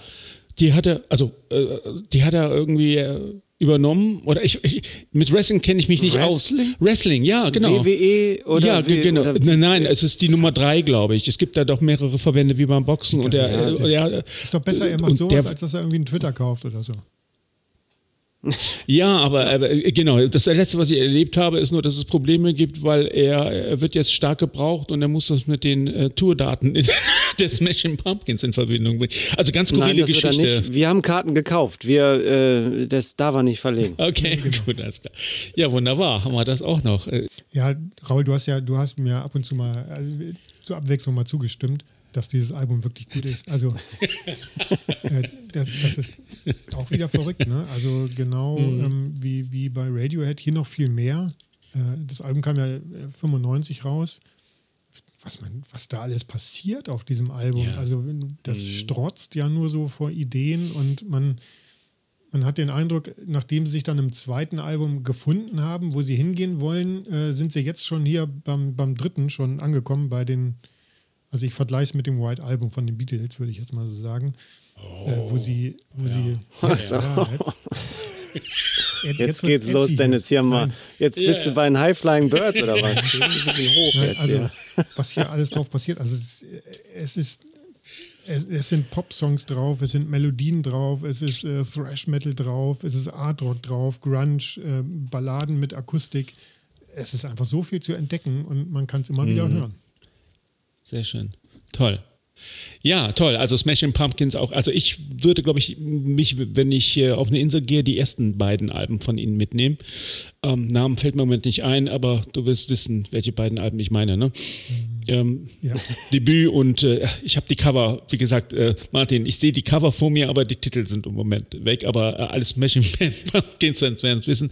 die hatte, also äh, die hat er irgendwie äh, übernommen. Oder ich, ich mit Wrestling kenne ich mich nicht Wrestling? aus. Wrestling, ja, genau. WWE oder ja, wie- genau. oder- nein, nein, es ist die Nummer drei, glaube ich. Es gibt da doch mehrere Verbände wie beim Boxen und der, ist äh, ja, Ist doch besser, er macht sowas, der- als dass er irgendwie einen Twitter kauft oder so. Ja, aber, aber äh, genau, das letzte, was ich erlebt habe, ist nur, dass es Probleme gibt, weil er, er wird jetzt stark gebraucht und er muss das mit den äh, Tourdaten [laughs] des Smashing Pumpkins in Verbindung bringen. Also ganz skurrile Geschichte. nicht. Wir haben Karten gekauft. Wir, äh, das darf er nicht verlegen. [laughs] Okay, gut, alles klar. Ja, wunderbar, haben wir das auch noch. Äh, Ja, Raul, du hast ja, du hast mir ab und zu mal also, zur Abwechslung mal zugestimmt, dass dieses Album wirklich gut ist. Also [laughs] äh, das, das ist auch wieder verrückt, ne? Also genau Mhm. ähm, wie, wie bei Radiohead hier noch viel mehr. Äh, das Album kam ja äh, 95 raus. Was, man, was da alles passiert auf diesem Album. Ja. Mhm. Also das strotzt ja nur so vor Ideen und man, man hat den Eindruck, nachdem sie sich dann im zweiten Album gefunden haben, wo sie hingehen wollen, äh, sind sie jetzt schon hier beim, beim dritten schon angekommen bei den, also ich vergleiche es mit dem White Album von den Beatles, würde ich jetzt mal so sagen, äh, wo sie, wo sie, Ach [laughs] so. jetzt, Jetzt, wird's geht's los, edgy Dennis. Hier mal. Jetzt bist du bei den High Flying Birds oder was? [laughs] Ein bisschen hoch Nein, jetzt also was hier alles drauf passiert, also es, es ist es, es sind Pop-Songs drauf, es sind Melodien drauf, es ist äh, Thrash-Metal drauf, es ist Art-Rock drauf, Grunge, äh, Balladen mit Akustik. Es ist einfach so viel zu entdecken und man kann es immer Mhm. wieder hören. Sehr schön. Toll. Ja, toll. Also Smashing Pumpkins auch. Also ich würde, glaube ich, mich, wenn ich äh, auf eine Insel gehe, die ersten beiden Alben von ihnen mitnehmen. Ähm, Namen fällt mir im Moment nicht ein, aber du wirst wissen, welche beiden Alben ich meine. Ne? Ähm, Ja. Debüt und äh, ich habe die Cover, wie gesagt, äh, Martin, ich sehe die Cover vor mir, aber die Titel sind im Moment weg, aber äh, alles Smashing [laughs] Pumpkins werden es wissen.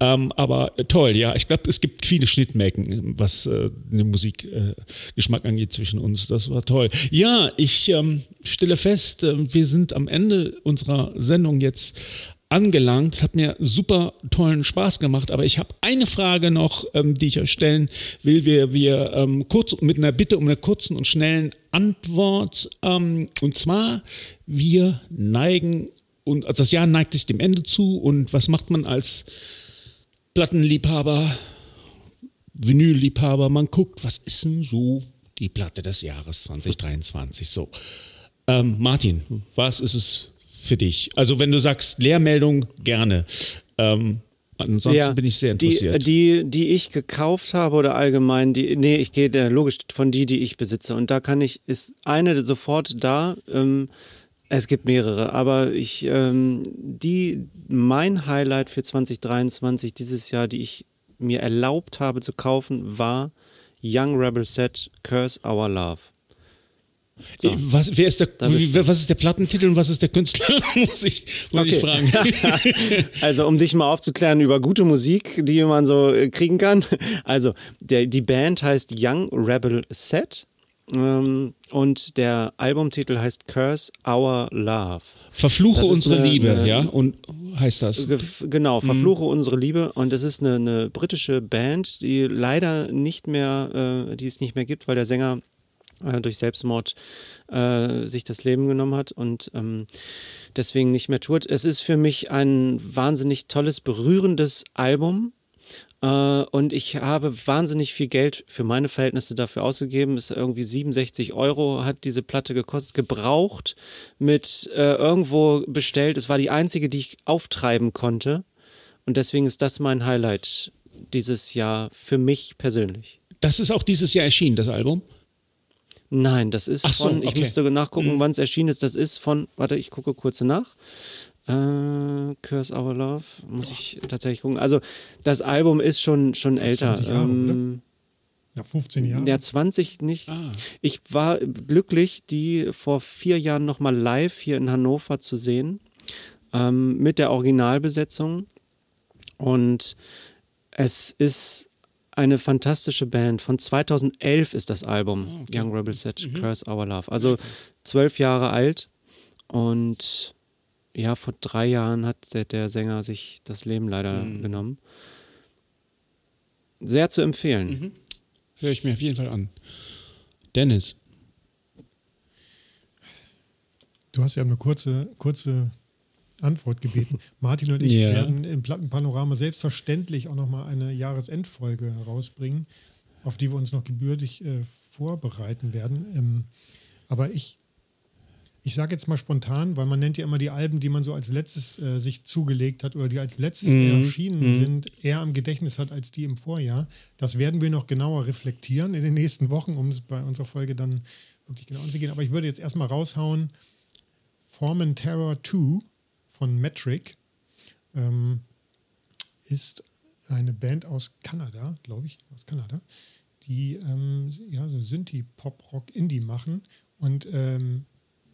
Ähm, aber äh, toll, ja, ich glaube, es gibt viele Schnittmengen, was äh, den Musikgeschmack äh, angeht zwischen uns. Das war toll. Ja, ich ähm, stelle fest, wir sind am Ende unserer Sendung jetzt angelangt. Hat mir super tollen Spaß gemacht, aber ich habe eine Frage noch, ähm, die ich euch stellen will. Wir, wir ähm, kurz mit einer Bitte um eine kurzen und schnellen Antwort. Ähm, und zwar, wir neigen, und also das Jahr neigt sich dem Ende zu. Und was macht man als Plattenliebhaber, Vinylliebhaber? Man guckt, was ist denn so die Platte des Jahres 2023? So. Ähm, Martin, was ist es für dich? Also wenn du sagst Lehrmeldung, gerne. Ähm, ansonsten bin ich sehr interessiert. Die, die, die ich gekauft habe oder allgemein, die, nee, ich gehe logisch von die, die ich besitze. Und da kann ich, ist eine sofort da. Ähm, es gibt mehrere, aber ich, ähm, die, mein Highlight für 2023 dieses Jahr, die ich mir erlaubt habe zu kaufen, war Young Rebel Set Curse Our Love. So. was, wer ist der, was ist der Plattentitel und was ist der Künstler? [laughs] muss ich, muss ich fragen. [laughs] Also, um dich mal aufzuklären über gute Musik, die man so äh, kriegen kann. Also, der, die Band heißt Young Rebel Set ähm, und der Albumtitel heißt Curse Our Love. Verfluche Das unsere eine- Liebe, eine- ja? Und heißt das? Genau, Verfluche unsere Liebe. Und das ist eine, eine britische Band, die leider nicht mehr, äh, die es nicht mehr gibt, weil der Sänger äh, durch Selbstmord äh, sich das Leben genommen hat und ähm, deswegen nicht mehr tourt. Es ist für mich ein wahnsinnig tolles, berührendes Album. Äh, und ich habe wahnsinnig viel Geld für meine Verhältnisse dafür ausgegeben. Es ist irgendwie 67 Euro hat diese Platte gekostet, gebraucht, mit äh, irgendwo bestellt. Es war die einzige, die ich auftreiben konnte. Und deswegen ist das mein Highlight dieses Jahr für mich persönlich. Das ist auch dieses Jahr erschienen, das Album. Nein, das ist so, von, ich okay. müsste nachgucken, wann es erschienen ist. Das ist von, warte, ich gucke kurz nach. Äh, Curse Our Love, muss ich tatsächlich gucken. Also, das Album ist schon, schon älter. 20 Jahre, ähm, Nach 15 Jahren. ja, 20 nicht. Ah. Ich war glücklich, die vor vier Jahren nochmal live hier in Hannover zu sehen. Ähm, mit der Originalbesetzung. Und es ist eine fantastische Band. Von 2011 ist das Album Young Rebel Set Curse Our Love. Also zwölf Jahre alt. Und ja, vor drei Jahren hat der, der Sänger sich das Leben leider genommen. Sehr zu empfehlen. Höre ich mir auf jeden Fall an. Dennis. Du hast ja eine kurze, kurze Antwort gebeten. [laughs] Martin und ich Ja. werden im Plattenpanorama selbstverständlich auch nochmal eine Jahresendfolge herausbringen, auf die wir uns noch gebürtig äh, vorbereiten werden. Ähm, aber ich, ich sage jetzt mal spontan, weil man nennt ja immer die Alben, die man so als letztes äh, sich zugelegt hat oder die als letztes erschienen sind, eher im Gedächtnis hat als die im Vorjahr. Das werden wir noch genauer reflektieren in den nächsten Wochen, um es bei unserer Folge dann wirklich genau anzugehen. Aber ich würde jetzt erstmal raushauen, Forman Terror 2 von Metric ähm, ist eine Band aus Kanada, glaube ich, aus Kanada, die ähm, ja, so Synthie-Pop-Rock-Indie machen. Und ähm,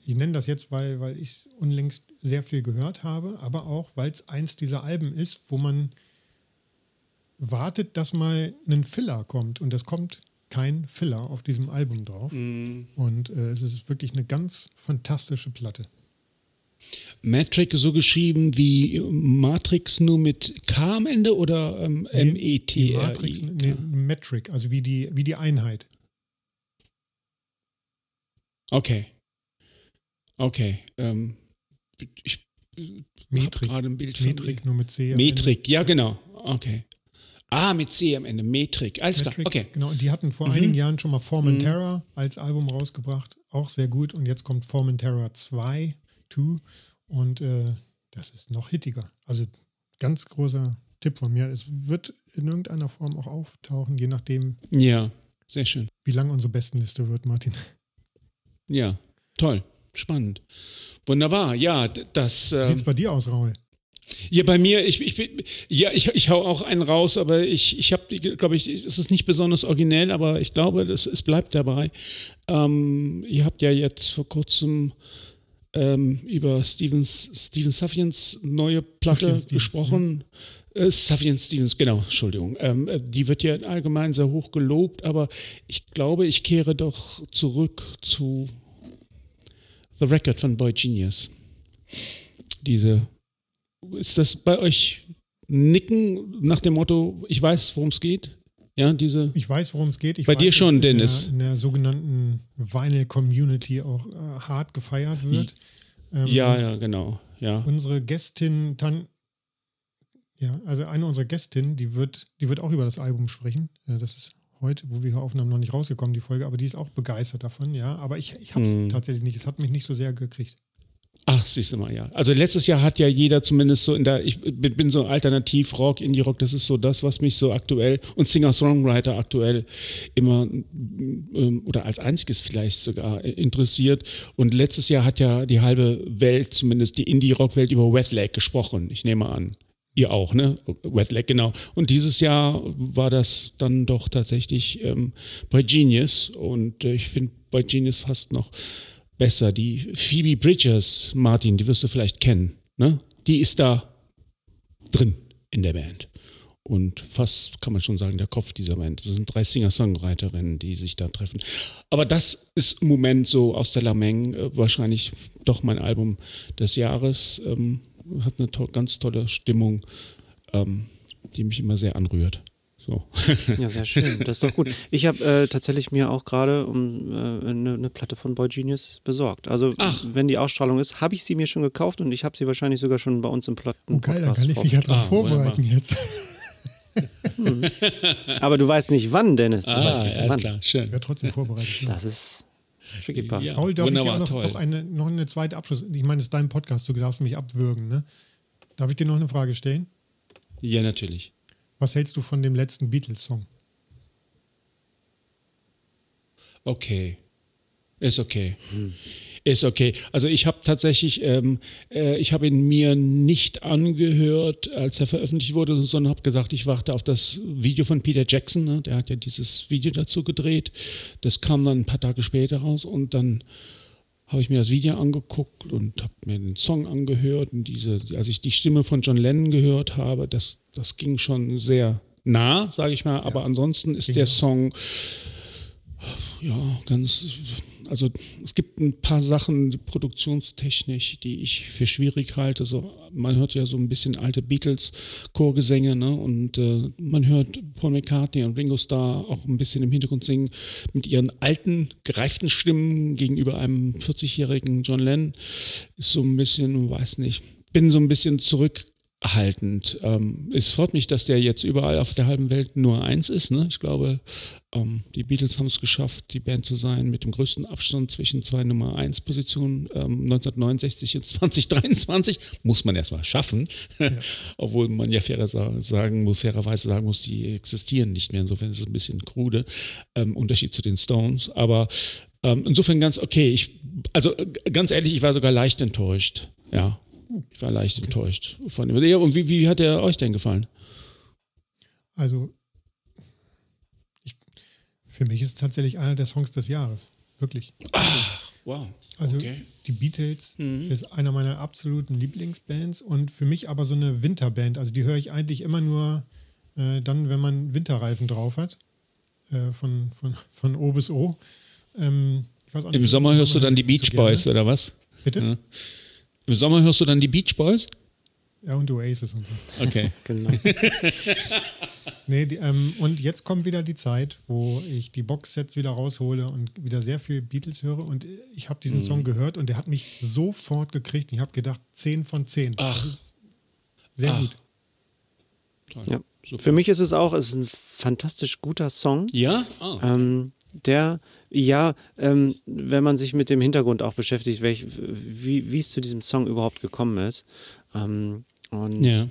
ich nenne das jetzt, weil, weil ich unlängst sehr viel gehört habe, aber auch, weil es eins dieser Alben ist, wo man wartet, dass mal ein Filler kommt. Und es kommt kein Filler auf diesem Album drauf. Und äh, es ist wirklich eine ganz fantastische Platte. Metric so geschrieben wie Matrix nur mit K am Ende oder ähm, Die M-E-T-R-I? Matrix, nee, Metric, also wie die, wie die Einheit. Okay. Okay. Ähm, ich Metrik. gerade ein Bild von Metrik nur mit C. Metrik, ja genau. Okay. Ah, mit C am Ende. Metrik. Alles Ende. klar. Metric, Okay. Genau, und die hatten vor einigen Jahren schon mal Forman Terror als Album rausgebracht. Auch sehr gut. Und jetzt kommt Forman Terror 2, 2 und äh, das ist noch hittiger. Also ganz großer Tipp von mir. Es wird in irgendeiner Form auch auftauchen, je nachdem, Ja, sehr schön. wie lang unsere Bestenliste wird, Martin. Ja, toll. Spannend. Wunderbar. Ja, das. Wie ähm, sieht's bei dir aus, Raul? Ja, bei mir, ich, ich, ja, ich, ich hau auch einen raus, aber ich, ich habe, glaube ich, es ist nicht besonders originell, aber ich glaube, das, es bleibt dabei. Ähm, ihr habt ja jetzt vor kurzem ähm, über Stevens, Steven Suffians neue Platte Stevens, gesprochen. Äh, Sufjan Stevens, genau, Entschuldigung. Ähm, äh, die wird ja allgemein sehr hoch gelobt, aber ich glaube, ich kehre doch zurück zu The Record von Boy Genius. Diese ist das bei euch Nicken nach dem Motto, ich weiß, worum es geht? Ja, diese. Ich weiß, worum es geht. Ich Bei weiß, dir dass schon, in Dennis. Der, in der sogenannten Vinyl-Community auch äh, hart gefeiert wird. Ähm, Ja, ja, genau. Ja. Unsere Gästin, Tan ja, also eine unserer Gästinnen, die wird, die wird auch über das Album sprechen. Ja, das ist heute, wo wir hier aufnahmen, noch nicht rausgekommen, die Folge, aber die ist auch begeistert davon, ja. Aber ich, ich habe es Hm. tatsächlich nicht. Es hat mich nicht so sehr gekriegt. Ach, siehst du mal, ja. Also letztes Jahr hat ja jeder zumindest so in der, ich bin so Alternativ-Rock, Indie-Rock, das ist so das, was mich so aktuell und Singer-Songwriter aktuell immer ähm, oder als einziges vielleicht sogar äh, interessiert. Und letztes Jahr hat ja die halbe Welt, zumindest die Indie-Rock-Welt, über Wet Leg gesprochen. Ich nehme an. Ihr auch, ne? Wet Leg, genau. Und dieses Jahr war das dann doch tatsächlich ähm, bei Genius. Und äh, ich finde bei Genius fast noch besser. Die Phoebe Bridgers, Martin, die wirst du vielleicht kennen. Ne? Die ist da drin in der Band. Und fast kann man schon sagen, der Kopf dieser Band. Das sind drei Singer-Songwriterinnen, die sich da treffen. Aber das ist im Moment so aus der Lameng äh, wahrscheinlich doch mein Album des Jahres. Ähm, hat eine to ganz tolle Stimmung, ähm, die mich immer sehr anrührt. So. Ja, sehr schön. Das ist doch gut. Ich habe äh, tatsächlich mir auch gerade um, äh, eine, eine Platte von Boy Genius besorgt. Also, Ach. wenn die Ausstrahlung ist, habe ich sie mir schon gekauft und ich habe sie wahrscheinlich sogar schon bei uns im Platten. Oh geil, dann kann ich mich ja drauf Ah, vorbereiten jetzt. Aber du weißt nicht wann, Dennis. Du ah, weißt nicht alles wann. klar, schön. Ich werde trotzdem vorbereitet. Das ist tricky part. Ja. Paul, darf ich dir Wunderbar, auch noch, noch, eine, noch eine zweite Abschluss? Ich meine, es ist dein Podcast, du darfst mich abwürgen, ne? Darf ich dir noch eine Frage stellen? Ja, natürlich. Was hältst du von dem letzten Beatles-Song? Okay. Ist okay. Ist okay. Also ich habe tatsächlich, ähm, äh, ich habe ihn mir nicht angehört, als er veröffentlicht wurde, sondern habe gesagt, ich warte auf das Video von Peter Jackson. Ne? Der hat ja dieses Video dazu gedreht. Das kam dann ein paar Tage später raus und dann habe ich mir das Video angeguckt und habe mir den Song angehört und diese, als ich die Stimme von John Lennon gehört habe, das, das ging schon sehr nah, sage ich mal. Aber ansonsten ist der. Song ja, ganz, also es gibt ein paar Sachen, produktionstechnisch, die ich für schwierig halte. So, man hört ja so ein bisschen alte Beatles-Chorgesänge, ne? Und äh, man hört Paul McCartney und Ringo Starr auch ein bisschen im Hintergrund singen mit ihren alten, gereiften Stimmen gegenüber einem 40-jährigen John Lennon. Ist so ein bisschen, weiß nicht, bin so ein bisschen zurückhaltend. Ähm, es freut mich, dass der jetzt überall auf der halben Welt nur eins ist. Ne? Ich glaube, ähm, die Beatles haben es geschafft, die Band zu sein mit dem größten Abstand zwischen zwei Nummer 1 Positionen ähm, 1969 und 2023. Muss man erstmal schaffen. [laughs] Obwohl man ja fairer sa- sagen muss, fairerweise sagen muss, die existieren nicht mehr. Insofern ist es ein bisschen krude. Ähm, Unterschied zu den Stones. Aber ähm, insofern ganz okay. Ich, also äh, ganz ehrlich, ich war sogar leicht enttäuscht. Ja. Ich war leicht enttäuscht von. Ja, und wie, wie hat er euch denn gefallen? Also, ich, für mich ist es tatsächlich einer der Songs des Jahres. Wirklich. Wow. Also Okay. die Beatles Mhm. ist einer meiner absoluten Lieblingsbands und für mich aber so eine Winterband. Also die höre ich eigentlich immer nur äh, dann, wenn man Winterreifen drauf hat. Äh, von, von, von O bis O. Ähm, auch Im nicht, Sommer hörst du dann die nicht Beach so. Boys oder was? Bitte? Ja. Im Sommer hörst du dann die Beach Boys? Ja, und Oasis und so. Okay. [laughs] Genau. Nee, die, ähm, und jetzt kommt wieder die Zeit, wo ich die Boxsets wieder raushole und wieder sehr viel Beatles höre. Und ich habe diesen Song gehört und der hat mich sofort gekriegt. Ich habe gedacht, 10 von 10. Ach, Sehr ach. gut. toll. Ja. Super. Für mich ist es auch, es ist ein fantastisch guter Song. Ja? Ah. Ähm, der, ja, ähm, wenn man sich mit dem Hintergrund auch beschäftigt, welch, wie, wie es zu diesem Song überhaupt gekommen ist. Ähm, und ja.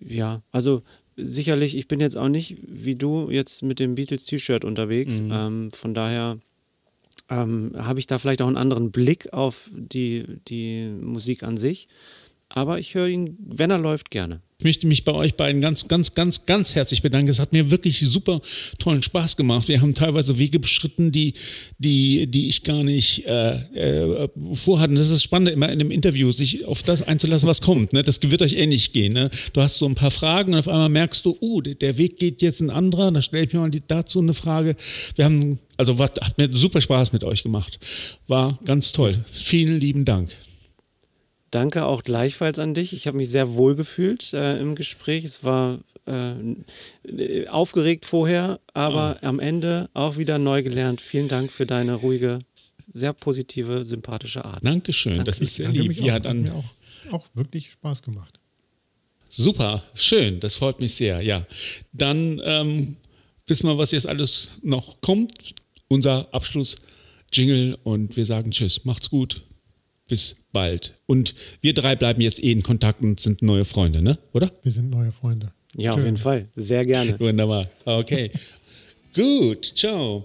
ja, also sicherlich, ich bin jetzt auch nicht wie du jetzt mit dem Beatles-T-Shirt unterwegs. Mhm. Ähm, von daher ähm, habe ich da vielleicht auch einen anderen Blick auf die, die Musik an sich. Aber ich höre ihn, wenn er läuft, gerne. Ich möchte mich bei euch beiden ganz, ganz, ganz, ganz herzlich bedanken. Es hat mir wirklich super tollen Spaß gemacht. Wir haben teilweise Wege beschritten, die, die, die ich gar nicht äh, äh, vorhatte. Das ist das Spannende immer in einem Interview, sich auf das einzulassen, was kommt. Ne? Das wird euch ähnlich gehen. Ne? Du hast so ein paar Fragen und auf einmal merkst du, der- der Weg geht jetzt ein anderer. Da stelle ich mir mal die, dazu eine Frage. Wir haben, also was, hat mir super Spaß mit euch gemacht. War ganz toll. Vielen lieben Dank. Danke auch gleichfalls an dich. Ich habe mich sehr wohl gefühlt äh, im Gespräch. Es war äh, aufgeregt vorher, aber am Ende auch wieder neu gelernt. Vielen Dank für deine ruhige, sehr positive, sympathische Art. Dankeschön. Das ist sehr Danke lieb. mich Ja, auch. Hat dann, mir auch, auch wirklich Spaß gemacht. Super, schön, das freut mich sehr. Ja, dann ähm, wissen wir, was jetzt alles noch kommt. Unser Abschluss-Jingle und wir sagen Tschüss, macht's gut, bis bald. Und wir drei bleiben jetzt eh in Kontakt und sind neue Freunde, ne? Oder? Wir sind neue Freunde. Ja, auf jeden. Fall. Sehr gerne. Wunderbar. Okay. gut, ciao.